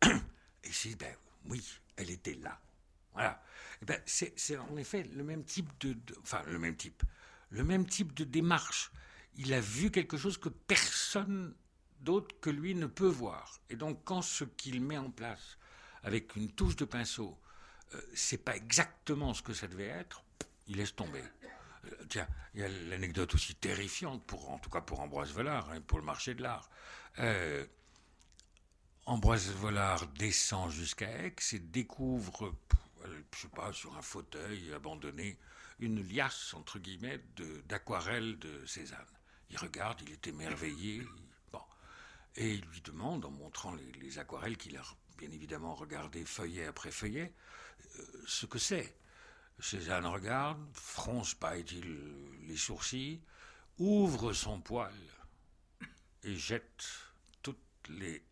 et c'est ben oui, elle était là. Voilà. Eh ben, c'est en effet le même type de, Enfin, le même type. Le même type de démarche. Il a vu quelque chose que personne d'autre que lui ne peut voir. Et donc, quand ce qu'il met en place avec une touche de pinceau, euh, c'est pas exactement ce que ça devait être, il laisse tomber. Euh, tiens, il y a l'anecdote aussi terrifiante, pour, en tout cas pour Ambroise Vollard, hein, pour le marché de l'art. Euh, Ambroise Vollard descend jusqu'à Aix et découvre je sais pas, sur un fauteuil abandonné, une liasse, entre guillemets, d'aquarelles de, Cézanne. Il regarde, il est émerveillé. Et il lui demande, en montrant les, aquarelles qu'il a bien évidemment regardées feuillet après feuillet, euh, ce que c'est. Cézanne regarde, fronce, pas il les sourcils, ouvre son poil et jette toutes les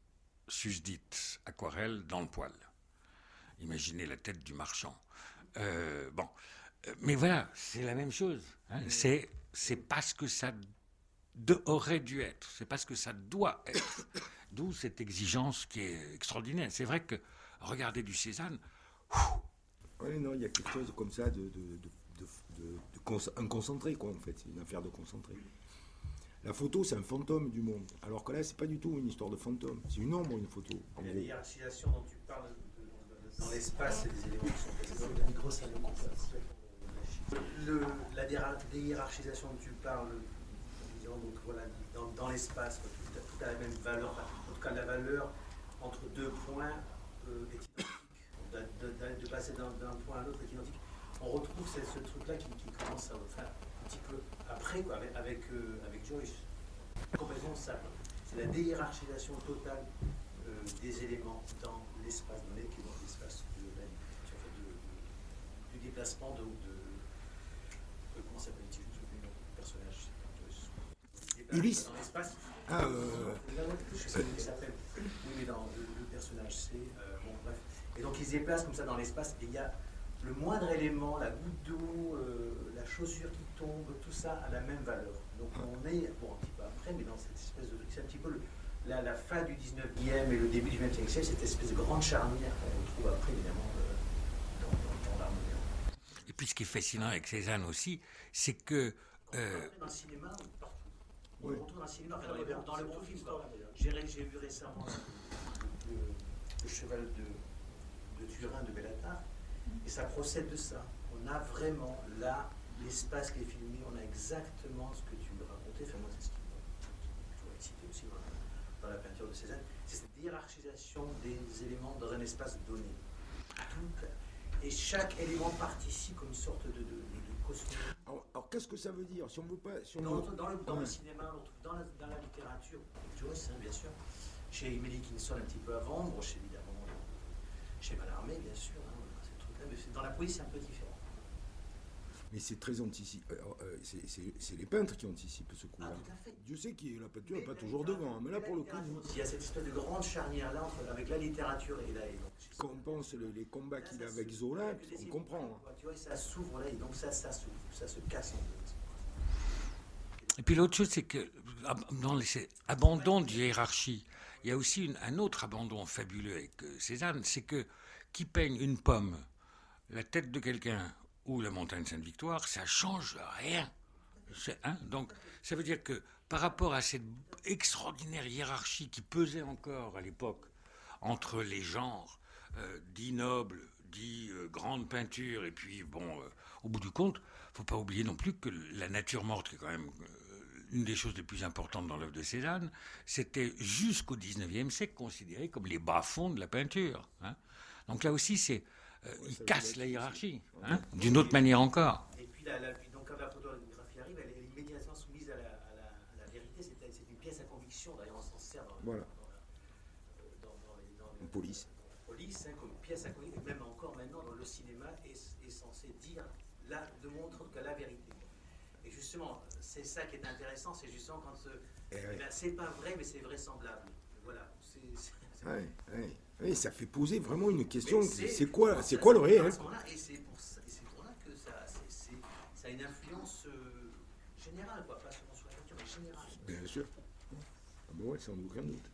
susdites aquarelles dans le poil. Imaginez la tête du marchand. Euh, bon, euh, mais voilà, c'est la même chose. Hein. C'est c'est parce que ça aurait dû être, c'est parce que ça doit être. D'où cette exigence qui est extraordinaire. C'est vrai que regarder du Cézanne. Oui, non, il y a quelque chose comme ça de, de, de, un concentré, quoi, en fait. C'est une affaire de concentré. La photo, c'est un fantôme du monde. Alors que là, c'est pas du tout une histoire de fantôme. C'est une ombre, une photo. La hiérarchisation dont tu parles dans l'espace, c'est des éléments qui sont présents. Le micro, ça le, la déhiérarchisation dont tu parles, donc, voilà, dans, l'espace, tout, tout, la même valeur, en tout cas la valeur entre deux points euh, est identique. De, passer d'un point à l'autre est identique. On retrouve ce, truc-là qui, commence à enfin, un petit peu après, quoi, avec, avec, euh, Joyce. Complètement ça. C'est la déhiérarchisation totale euh, des éléments dans l'espace, dans l'espace de, du déplacement de, de comment s'appelle-t-il? Ulysse dans l'espace. Ah, euh... Je sais pas comment il s'appelle. Oui, mais dans le, personnage, c'est. Euh, bon, bref. Et donc, il se déplace comme ça dans l'espace, et il y a le moindre élément, la goutte d'eau, euh, la chaussure qui tombe, tout ça a la même valeur. Donc, on est, bon, un petit peu après, mais dans cette espèce de. C'est un petit peu le, la, la, fin du 19e et le début du 20e siècle, cette espèce de grande charnière qu'on retrouve après, évidemment, euh, dans, dans, l'art moderne. Et puis ce qui est fascinant avec Cézanne aussi, c'est que. Euh... Dans le cinéma, dans le cinéma, dans, les, dans le bon film. J'ai vu récemment le, le, cheval de, de, Turin de Bellatar, et ça procède de ça. On a vraiment là l'espace qui est filmé, on a exactement ce que tu me racontais. Enfin, moi, c'est ce qui dans la peinture de Cézanne, c'est cette hiérarchisation des éléments dans un espace donné. et chaque élément participe comme une sorte de, de, qu'est-ce que ça veut dire si on veut pas, si on dans, veut... dans, le, dans le, cinéma, dans la, dans la littérature, Joyce, hein, bien sûr, chez Emily Kinson un petit peu avant, bon, chez, évidemment, chez Mallarmé, bien sûr, hein, ces trucs-là, mais dans la poésie, c'est un peu différent mais c'est très anticipé. Euh, c'est les peintres qui anticipent ce coup-là. Ah, Dieu sait que la peinture n'est pas toujours devant, hein, mais là pour le coup. Il y a cette espèce de grande charnière-là avec la littérature et là. Quand on pense les, les combats qu'il a avec Zola, on comprend. Hein. Tu vois, ça s'ouvre là et donc ça, ça s'ouvre, ça se casse en deux. Et puis l'autre chose, c'est que dans les abandons de hiérarchie, il y a aussi une, un autre abandon fabuleux avec euh, Cézanne, c'est que qui peigne une pomme, la tête de quelqu'un ou la montagne Sainte-Victoire, ça change rien. Hein Donc, ça veut dire que par rapport à cette extraordinaire hiérarchie qui pesait encore à l'époque entre les genres euh, dits nobles, dit euh, grande peinture, et puis bon, euh, au bout du compte, faut pas oublier non plus que la nature morte, qui est quand même une des choses les plus importantes dans l'œuvre de Cézanne, c'était jusqu'au XIXe siècle considéré comme les bas-fonds de la peinture. hein. Donc là aussi, c'est il casse la hiérarchie, hein, d'une autre manière encore. Et puis, la, la- donc, quand la photographie arrive, elle est immédiatement soumise à la, à la- à la vérité. C'est une pièce à conviction. D'ailleurs, on s'en sert dans, Voilà. dans la, euh, dans- dans les- dans les- police. dans la police, hein, comme pièce à conviction. Même encore maintenant, dans le cinéma, est, est censé dire, là, de montrer que la vérité. Et justement, c'est ça qui est intéressant, c'est justement quand euh, Eh ouais. ben, c'est pas vrai, mais c'est vraisemblable. Voilà. C'est- c'est- c'est- Ouais, ouais. Ouais, ça fait poser vraiment une question. C'est quoi, c'est quoi le réel? Et c'est pour, pour là que ça, a une influence euh, générale, quoi, pas seulement sur la peinture, mais générale. Bien sûr. Ah ben ouais, sans aucun doute.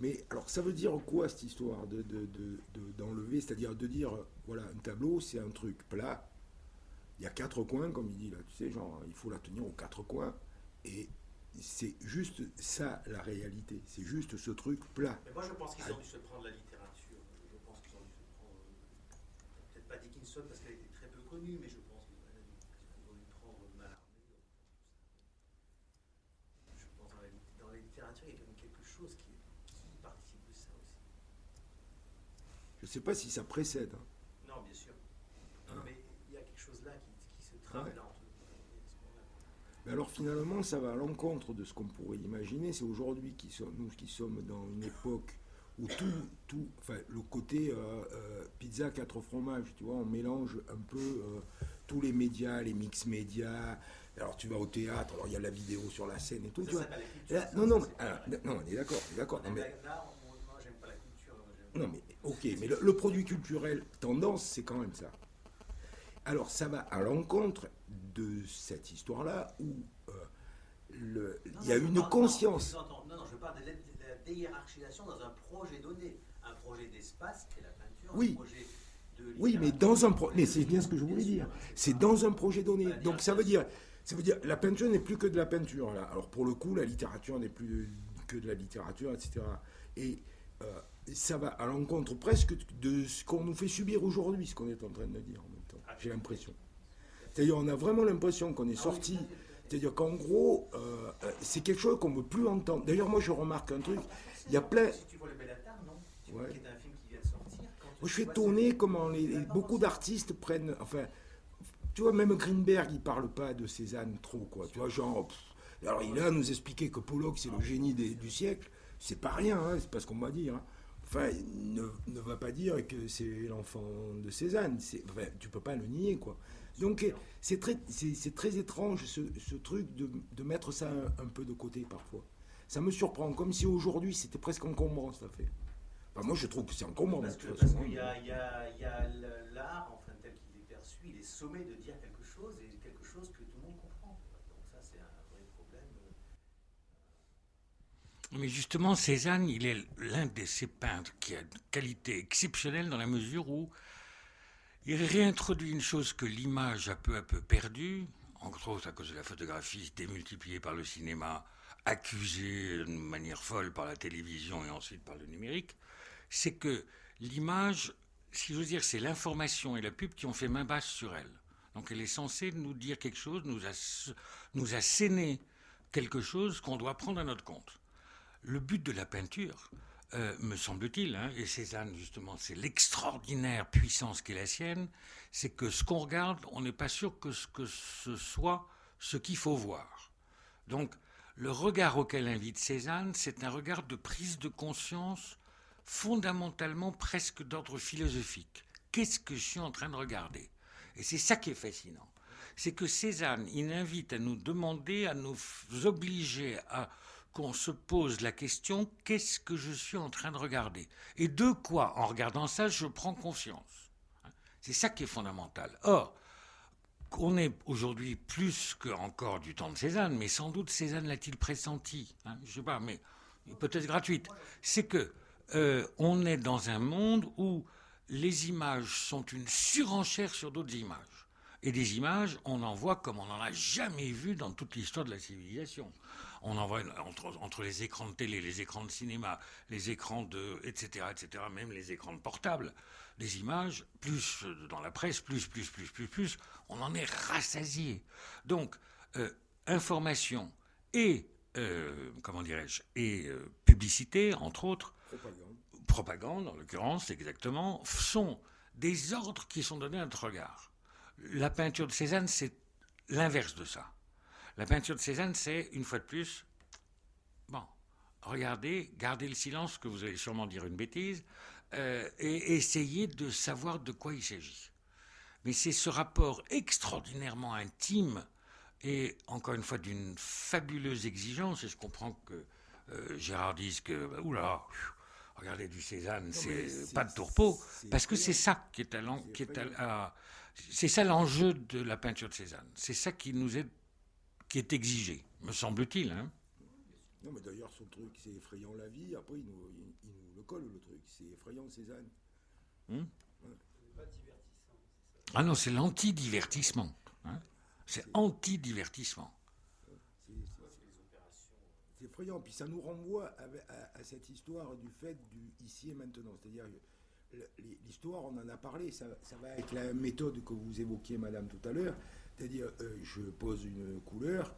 Mais alors, ça veut dire quoi cette histoire de, de- de- de- d'enlever C'est-à-dire de dire, voilà, un tableau, c'est un truc plat. Il y a quatre coins, comme il dit là. Tu sais, genre, il faut la tenir aux quatre coins. Et c'est juste ça, la réalité. C'est juste ce truc plat. Mais moi, je pense qu'ils ont dû se prendre la littérature. Je pense qu'ils ont dû se prendre. euh, Peut-être pas Dickinson parce qu'elle était très peu connue, mais je pense qu'ils ont dû, prendre Mallarmé. Je pense dans la, dans la littérature, il y a quand même quelque chose qui, qui participe de ça aussi. Je ne sais pas si ça précède. hein. Non, bien sûr. Ah. Mais il y a quelque chose là qui, qui se trame Ouais. là entre à ce moment-là. Mais alors finalement, ça va à l'encontre de ce qu'on pourrait imaginer. C'est aujourd'hui qui sommes, nous qui sommes dans une époque où tout, tout enfin le côté euh, euh, pizza quatre fromages, tu vois, on mélange un peu euh, tous les médias, les mix médias. Alors tu vas au théâtre, alors il y a la vidéo sur la scène et tout, Ça tu vois. culture, Là, non, non, mais, alors, non, on est d'accord, on est d'accord. On Non, mais, pas la culture. non, mais ok, mais le, le produit culturel tendance, c'est quand même ça. Alors ça va à l'encontre de cette histoire-là où euh, le- Non, il y a non, une conscience. Non, non, je parle de la, déhiérarchisation dans un projet donné. Un projet d'espace, qui est la peinture, Oui. un projet de Oui, mais dans un pro- mais c'est bien ce que je voulais dire. C'est dans un projet donné. Voilà, Donc ça veut dire, ça veut dire, la peinture n'est plus que de la peinture là. Alors pour le coup, la littérature n'est plus que de la littérature, etc. Et euh, ça va à l'encontre presque de ce qu'on nous fait subir aujourd'hui, ce qu'on est en train de dire en même temps. J'ai l'impression. C'est-à-dire, on a vraiment l'impression qu'on est Ah sorti. C'est-à-dire qu'en gros, euh, euh, c'est quelque chose qu'on ne veut plus entendre. D'ailleurs, moi, je remarque un truc. Il y a plein. Si tu vois le Bellatar, non? Tu vois Ouais. qui est un film qui vient de sortir. Moi, je étonné ce- comment les, beaucoup d'artistes prennent. Enfin, tu vois, même Greenberg, il parle pas de Cézanne trop, quoi. Tu vois, genre. pff, alors, il a à nous expliquer que Pollock, c'est le génie des- du siècle. C'est pas rien, hein, c'est pas ce qu'on va dire. hein. Enfin, ne, ne va pas dire que c'est l'enfant de Cézanne. Enfin, tu peux pas le nier, quoi. Donc, c'est très, c'est c'est très étrange, ce, ce truc de, de mettre ça un, un peu de côté, parfois. Ça me surprend, comme si aujourd'hui, c'était presque encombrant, cette affaire. Enfin, moi, je trouve que c'est encombrant. Parce de que toute parce façon. qu'il y a, il y a, il y a l'art, enfin tel qu'il est perçu, il est sommé de dire quelque chose et quelque chose que tout le monde comprend. Donc ça, c'est un vrai problème. Mais justement, Cézanne, il est l'un de ces peintres qui a une qualité exceptionnelle dans la mesure où il réintroduit une chose que l'image a peu à peu perdue, entre autres à cause de la photographie démultipliée par le cinéma, accusée de manière folle par la télévision et ensuite par le numérique, c'est que l'image, si j'ose dire, c'est l'information et la pub qui ont fait main basse sur elle. Donc elle est censée nous dire quelque chose, nous, nous asséner quelque chose qu'on doit prendre à notre compte. Le but de la peinture, euh, me semble-t-il, hein, et Cézanne justement, c'est l'extraordinaire puissance qui est la sienne, c'est que ce qu'on regarde, on n'est pas sûr que ce, que ce soit ce qu'il faut voir. Donc, le regard auquel invite Cézanne, c'est un regard de prise de conscience fondamentalement presque d'ordre philosophique. Qu'est-ce que je suis en train de regarder? Et c'est ça qui est fascinant. C'est que Cézanne, il invite à nous demander, à nous obliger à qu'on se pose la question qu'est-ce que je suis en train de regarder? Et de quoi, en regardant ça, je prends conscience? C'est ça qui est fondamental. Or, on est aujourd'hui plus que encore du temps de Cézanne, mais sans doute Cézanne l'a-t-il pressenti hein, Je ne sais pas, mais hypothèse gratuite. C'est que euh, on est dans un monde où les images sont une surenchère sur d'autres images. Et des images, on en voit comme on n'en a jamais vu dans toute l'histoire de la civilisation. On en voit entre, entre, les écrans de télé, les écrans de cinéma, les écrans de. etc., etc., même les écrans de portable. Des images, plus dans la presse, plus, plus, plus, plus, plus, on en est rassasié. Donc, euh, information et, euh, comment dirais-je, et euh, publicité, entre autres, propagande, propagande en l'occurrence, exactement, sont des ordres qui sont donnés à notre regard. La peinture de Cézanne, c'est l'inverse de ça. La peinture de Cézanne, c'est, une fois de plus, bon, regardez, gardez le silence, que vous allez sûrement dire une bêtise, euh, et essayez de savoir de quoi il s'agit. Mais c'est ce rapport extraordinairement intime et, encore une fois, d'une fabuleuse exigence, et je comprends que euh, Gérard dise que, bah, oula, regardez du Cézanne, c'est pas de tourpeau, parce que c'est ça qui est à, qui est à c'est ça l'enjeu de la peinture de Cézanne. C'est ça qui nous est, qui est exigé, me semble-t-il. Hein. non, mais d'ailleurs, son truc, c'est effrayant la vie. Après, il nous, il, nous le colle, le truc. C'est effrayant Cézanne. Hum ah non, c'est l'anti-divertissement. Hein. c'est anti-divertissement. C'est effrayant. Puis ça nous renvoie à, à, cette histoire du fait du ici et maintenant. C'est-à-dire l'histoire, on en a parlé, ça, va avec la méthode que vous évoquiez, madame, tout à l'heure. C'est-à-dire, euh, je pose une couleur,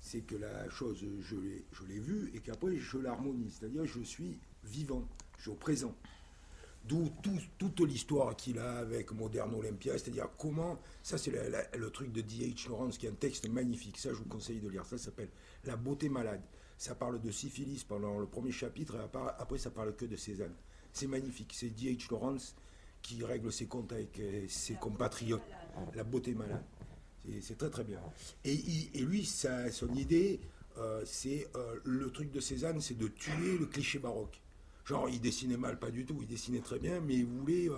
c'est que la chose, je l'ai vue, et qu'après, je l'harmonise. C'est-à-dire, je suis vivant, je suis au présent. D'où toute l'histoire qu'il a avec Modern Olympia, c'est-à-dire comment, ça c'est le truc de D.H. Lawrence, qui est un texte magnifique, ça je vous conseille de lire, ça s'appelle La beauté malade. Ça parle de syphilis pendant le premier chapitre, et après ça parle que de Cézanne. C'est magnifique. C'est D.H. Lawrence qui règle ses comptes avec euh, ses compatriotes. La beauté malade. C'est très très bien. Et, lui, son idée, euh, c'est euh, le truc de Cézanne, c'est de tuer le cliché baroque. Genre, il dessinait mal, pas du tout, il dessinait très bien, mais il voulait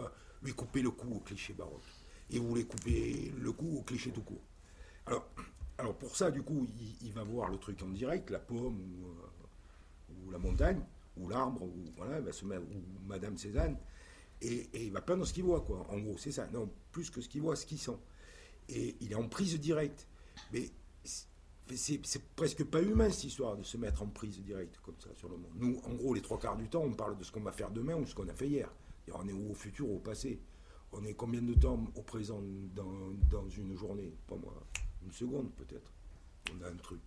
lui couper le cou au cliché baroque. Il voulait couper le cou au cliché tout court. Alors, alors pour ça, du coup, il, va voir le truc en direct, la pomme ou la montagne ou l'arbre, ou voilà, va se mettre, ou Madame Cézanne, et, il va peindre ce qu'il voit, quoi. En gros, c'est ça. Non, plus que ce qu'il voit, ce qu'il sent. Et il est en prise directe. Mais c'est presque pas humain cette histoire de se mettre en prise directe comme ça sur le monde. Nous, en gros, les trois quarts du temps, on parle de ce qu'on va faire demain ou ce qu'on a fait hier. On est au futur ou au passé. On est combien de temps au présent dans, une journée? Pas moi, une seconde peut-être. On a un truc.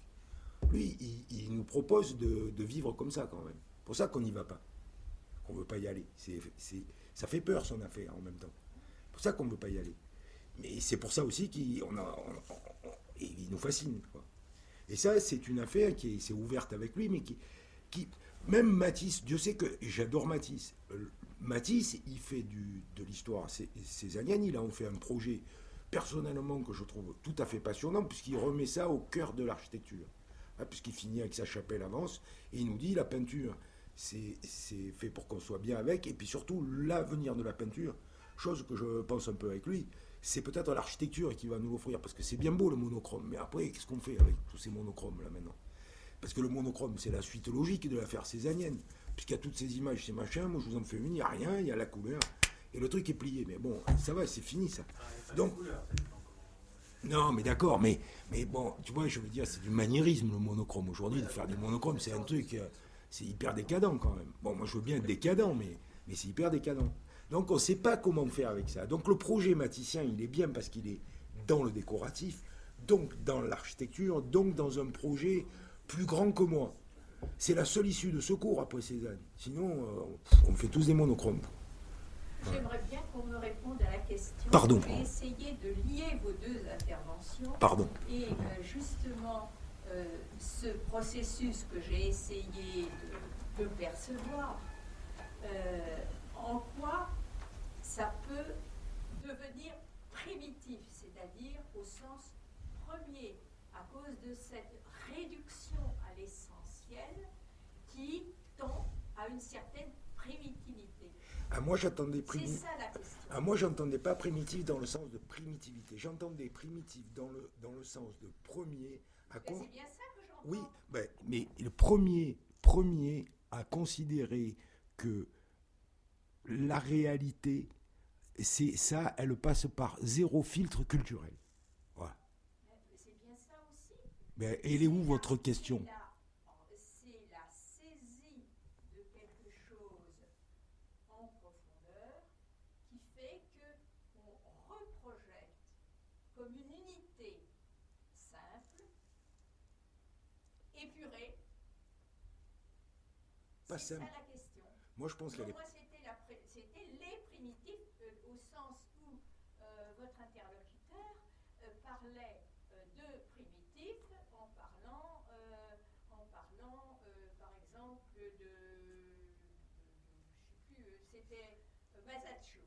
Lui, il, nous propose de, vivre comme ça quand même pour ça qu'on n'y va pas, qu'on ne veut pas y aller. Ça fait peur son affaire en même temps. C'est pour ça qu'on ne veut pas y aller. Mais c'est pour ça aussi qu'il il nous fascine. Et ça, c'est une affaire qui s'est ouverte avec lui, mais qui, qui même Matisse, Dieu sait que j'adore Matisse. Euh, Matisse, il fait de l'histoire césarienne, il a en fait un projet personnellement que je trouve tout à fait passionnant, puisqu'il remet ça au cœur de l'architecture. Hein, puisqu'il finit avec sa chapelle avance, et il nous dit la peinture, c'est fait pour qu'on soit bien avec, et puis surtout l'avenir de la peinture, chose que je pense un peu avec lui, c'est peut-être l'architecture qui va nous l'offrir, parce que c'est bien beau le monochrome, mais après, qu'est-ce qu'on fait avec tous ces monochromes là maintenant? Parce que le monochrome, c'est la suite logique de l'affaire césanienne, puisqu'il y a toutes ces images, ces machins, moi je vous en fais une, il n'y a rien, il y a la couleur, et le truc est plié, mais bon, ça va, c'est fini ça. Donc, non, mais d'accord, mais, mais bon, tu vois, je veux dire, c'est du maniérisme le monochrome. Aujourd'hui, de faire du monochrome, c'est un truc, euh, c'est hyper décadent quand même. Bon, moi je veux bien être décadent, mais, mais c'est hyper décadent. Donc on ne sait pas comment faire avec ça. Donc le projet maticien, il est bien parce qu'il est dans le décoratif, donc dans l'architecture, donc dans un projet plus grand que moi. C'est la seule issue de secours après Cézanne. Sinon, euh, on fait tous des monochromes. J'aimerais bien qu'on me réponde à la question. Pardon. Je vais essayer de lier vos deux interventions. Pardon. Et euh, justement, euh, ce processus que j'ai essayé de, percevoir, en quoi ça peut devenir primitif, c'est-à-dire au sens premier, à cause de cette réduction à l'essentiel qui tend à une certaine primitivité. Ah, moi, j'attendais primitif. Ah, moi, j'entendais pas primitif dans le sens de primitivité. J'entendais primitif dans le, dans le sens de premier. À C'est bien ça que j'entends. Oui, ben, mais le premier, premier à considérer que la réalité, c'est ça, elle passe par zéro filtre culturel. Mais elle est où votre question? C'est la saisie de quelque chose en profondeur qui fait qu'on reprojette comme une unité simple, épurée. Pas C'est ça simple. la question. Moi, je pense qu'elle est. moi, c'était la pré- c'était les primitifs, euh, au sens où euh, votre interlocuteur euh, parlait euh, de primitifs en parlant, euh, en parlant euh, par exemple, de. de- je sais plus, c'était Masaccio.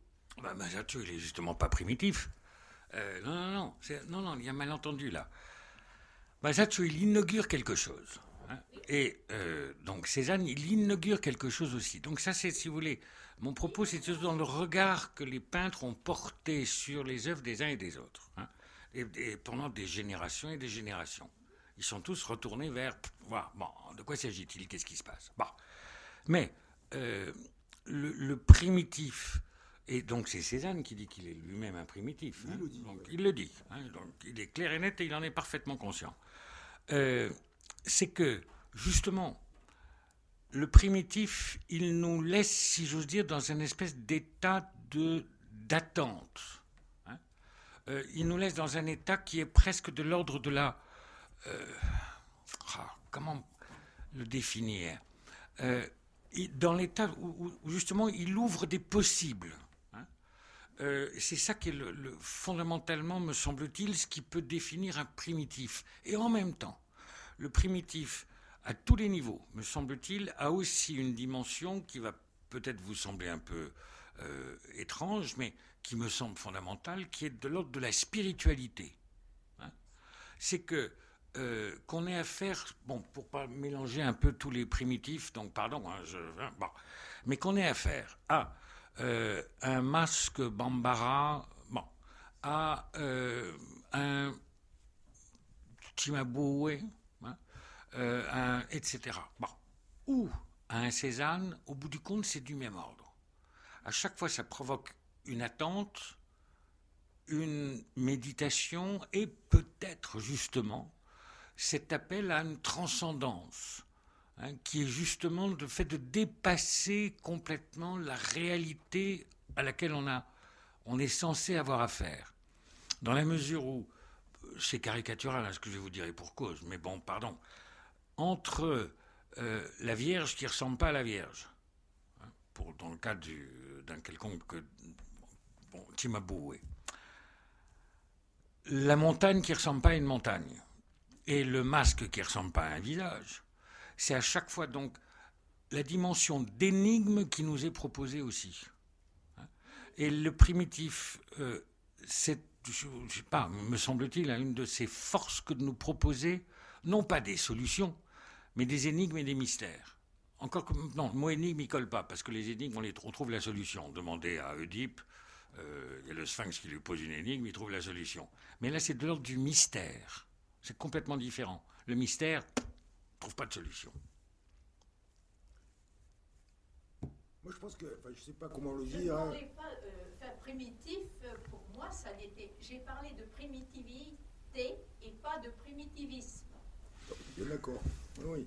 Bah, Masaccio, il est justement pas primitif. Euh, non, non, non, non, non, il y a un malentendu là. Masaccio, il inaugure quelque chose. hein. Et euh, donc Cézanne, il inaugure quelque chose aussi. Donc ça, c'est, si vous voulez, mon propos, c'est dans le regard que les peintres ont porté sur les œuvres des uns et des autres. hein. Et, et pendant des générations et des générations. Ils sont tous retournés vers, voilà, bon, de quoi s'agit-il? Qu'est-ce qui se passe? Bon. Mais euh, le, le primitif, et donc c'est Cézanne qui dit qu'il est lui-même un primitif. Il hein. le dit, Donc, ouais. il le dit. hein. Donc, il est clair et net et il en est parfaitement conscient. Euh, c'est que, justement, le primitif, il nous laisse, si j'ose dire, dans un espèce d'état de d'attente. Euh, il nous laisse dans un état qui est presque de l'ordre de la... euh, ah, comment le définir? Euh, Dans l'état où, justement il ouvre des possibles. hein. C'est ça qui est le, le- fondamentalement, me semble-t-il, ce qui peut définir un primitif. Et en même temps, le primitif, à tous les niveaux, me semble-t-il, a aussi une dimension qui va peut-être vous sembler un peu étrange, mais qui me semble fondamentale, qui est de l'ordre de la spiritualité. hein. C'est que euh, qu'on ait affaire, bon, pour pas mélanger un peu tous les primitifs, donc pardon, hein, hein, bon, mais qu'on ait affaire à euh, un masque Bambara, à euh, un Timaboué, hein, euh, etc. Bon. Ou à un Cézanne, au bout du compte, c'est du même ordre. À chaque fois, ça provoque une attente, une méditation et peut-être justement cet appel à une transcendance, hein, qui est justement le fait de dépasser complètement la réalité à laquelle on, a, on est censé avoir affaire. Dans la mesure où, c'est caricatural hein, ce que je vais vous dire et pour cause, mais bon, pardon, entre euh, la Vierge qui ressemble pas à la Vierge, hein, pour, dans le cas du- d'un quelconque bon, Timaboué, la montagne qui ressemble pas à une montagne, et le masque qui ressemble pas à un visage, c'est à chaque fois donc la dimension d'énigme qui nous est proposée aussi. Et le primitif, euh, c'est, je ne sais pas, me semble-t-il, hein, une de ses forces que de nous proposer, non pas des solutions, mais des énigmes et des mystères. Encore que, non, le mot énigme, il colle pas, parce que les énigmes, on, les, on trouve la solution. Demandez à Oedipe, euh, il y a le sphinx qui lui pose une énigme, il trouve la solution. Mais là, c'est de l'ordre du mystère. C'est complètement différent. Le mystère ne trouve pas de solution. Moi, je pense que. Enfin, je sais pas comment le Je ne dire. hein. parlais pas, euh, enfin, primitif, euh, pour moi, ça n'était. J'ai parlé de primitivité et pas de primitivisme. Bien d'accord. Oui, oui.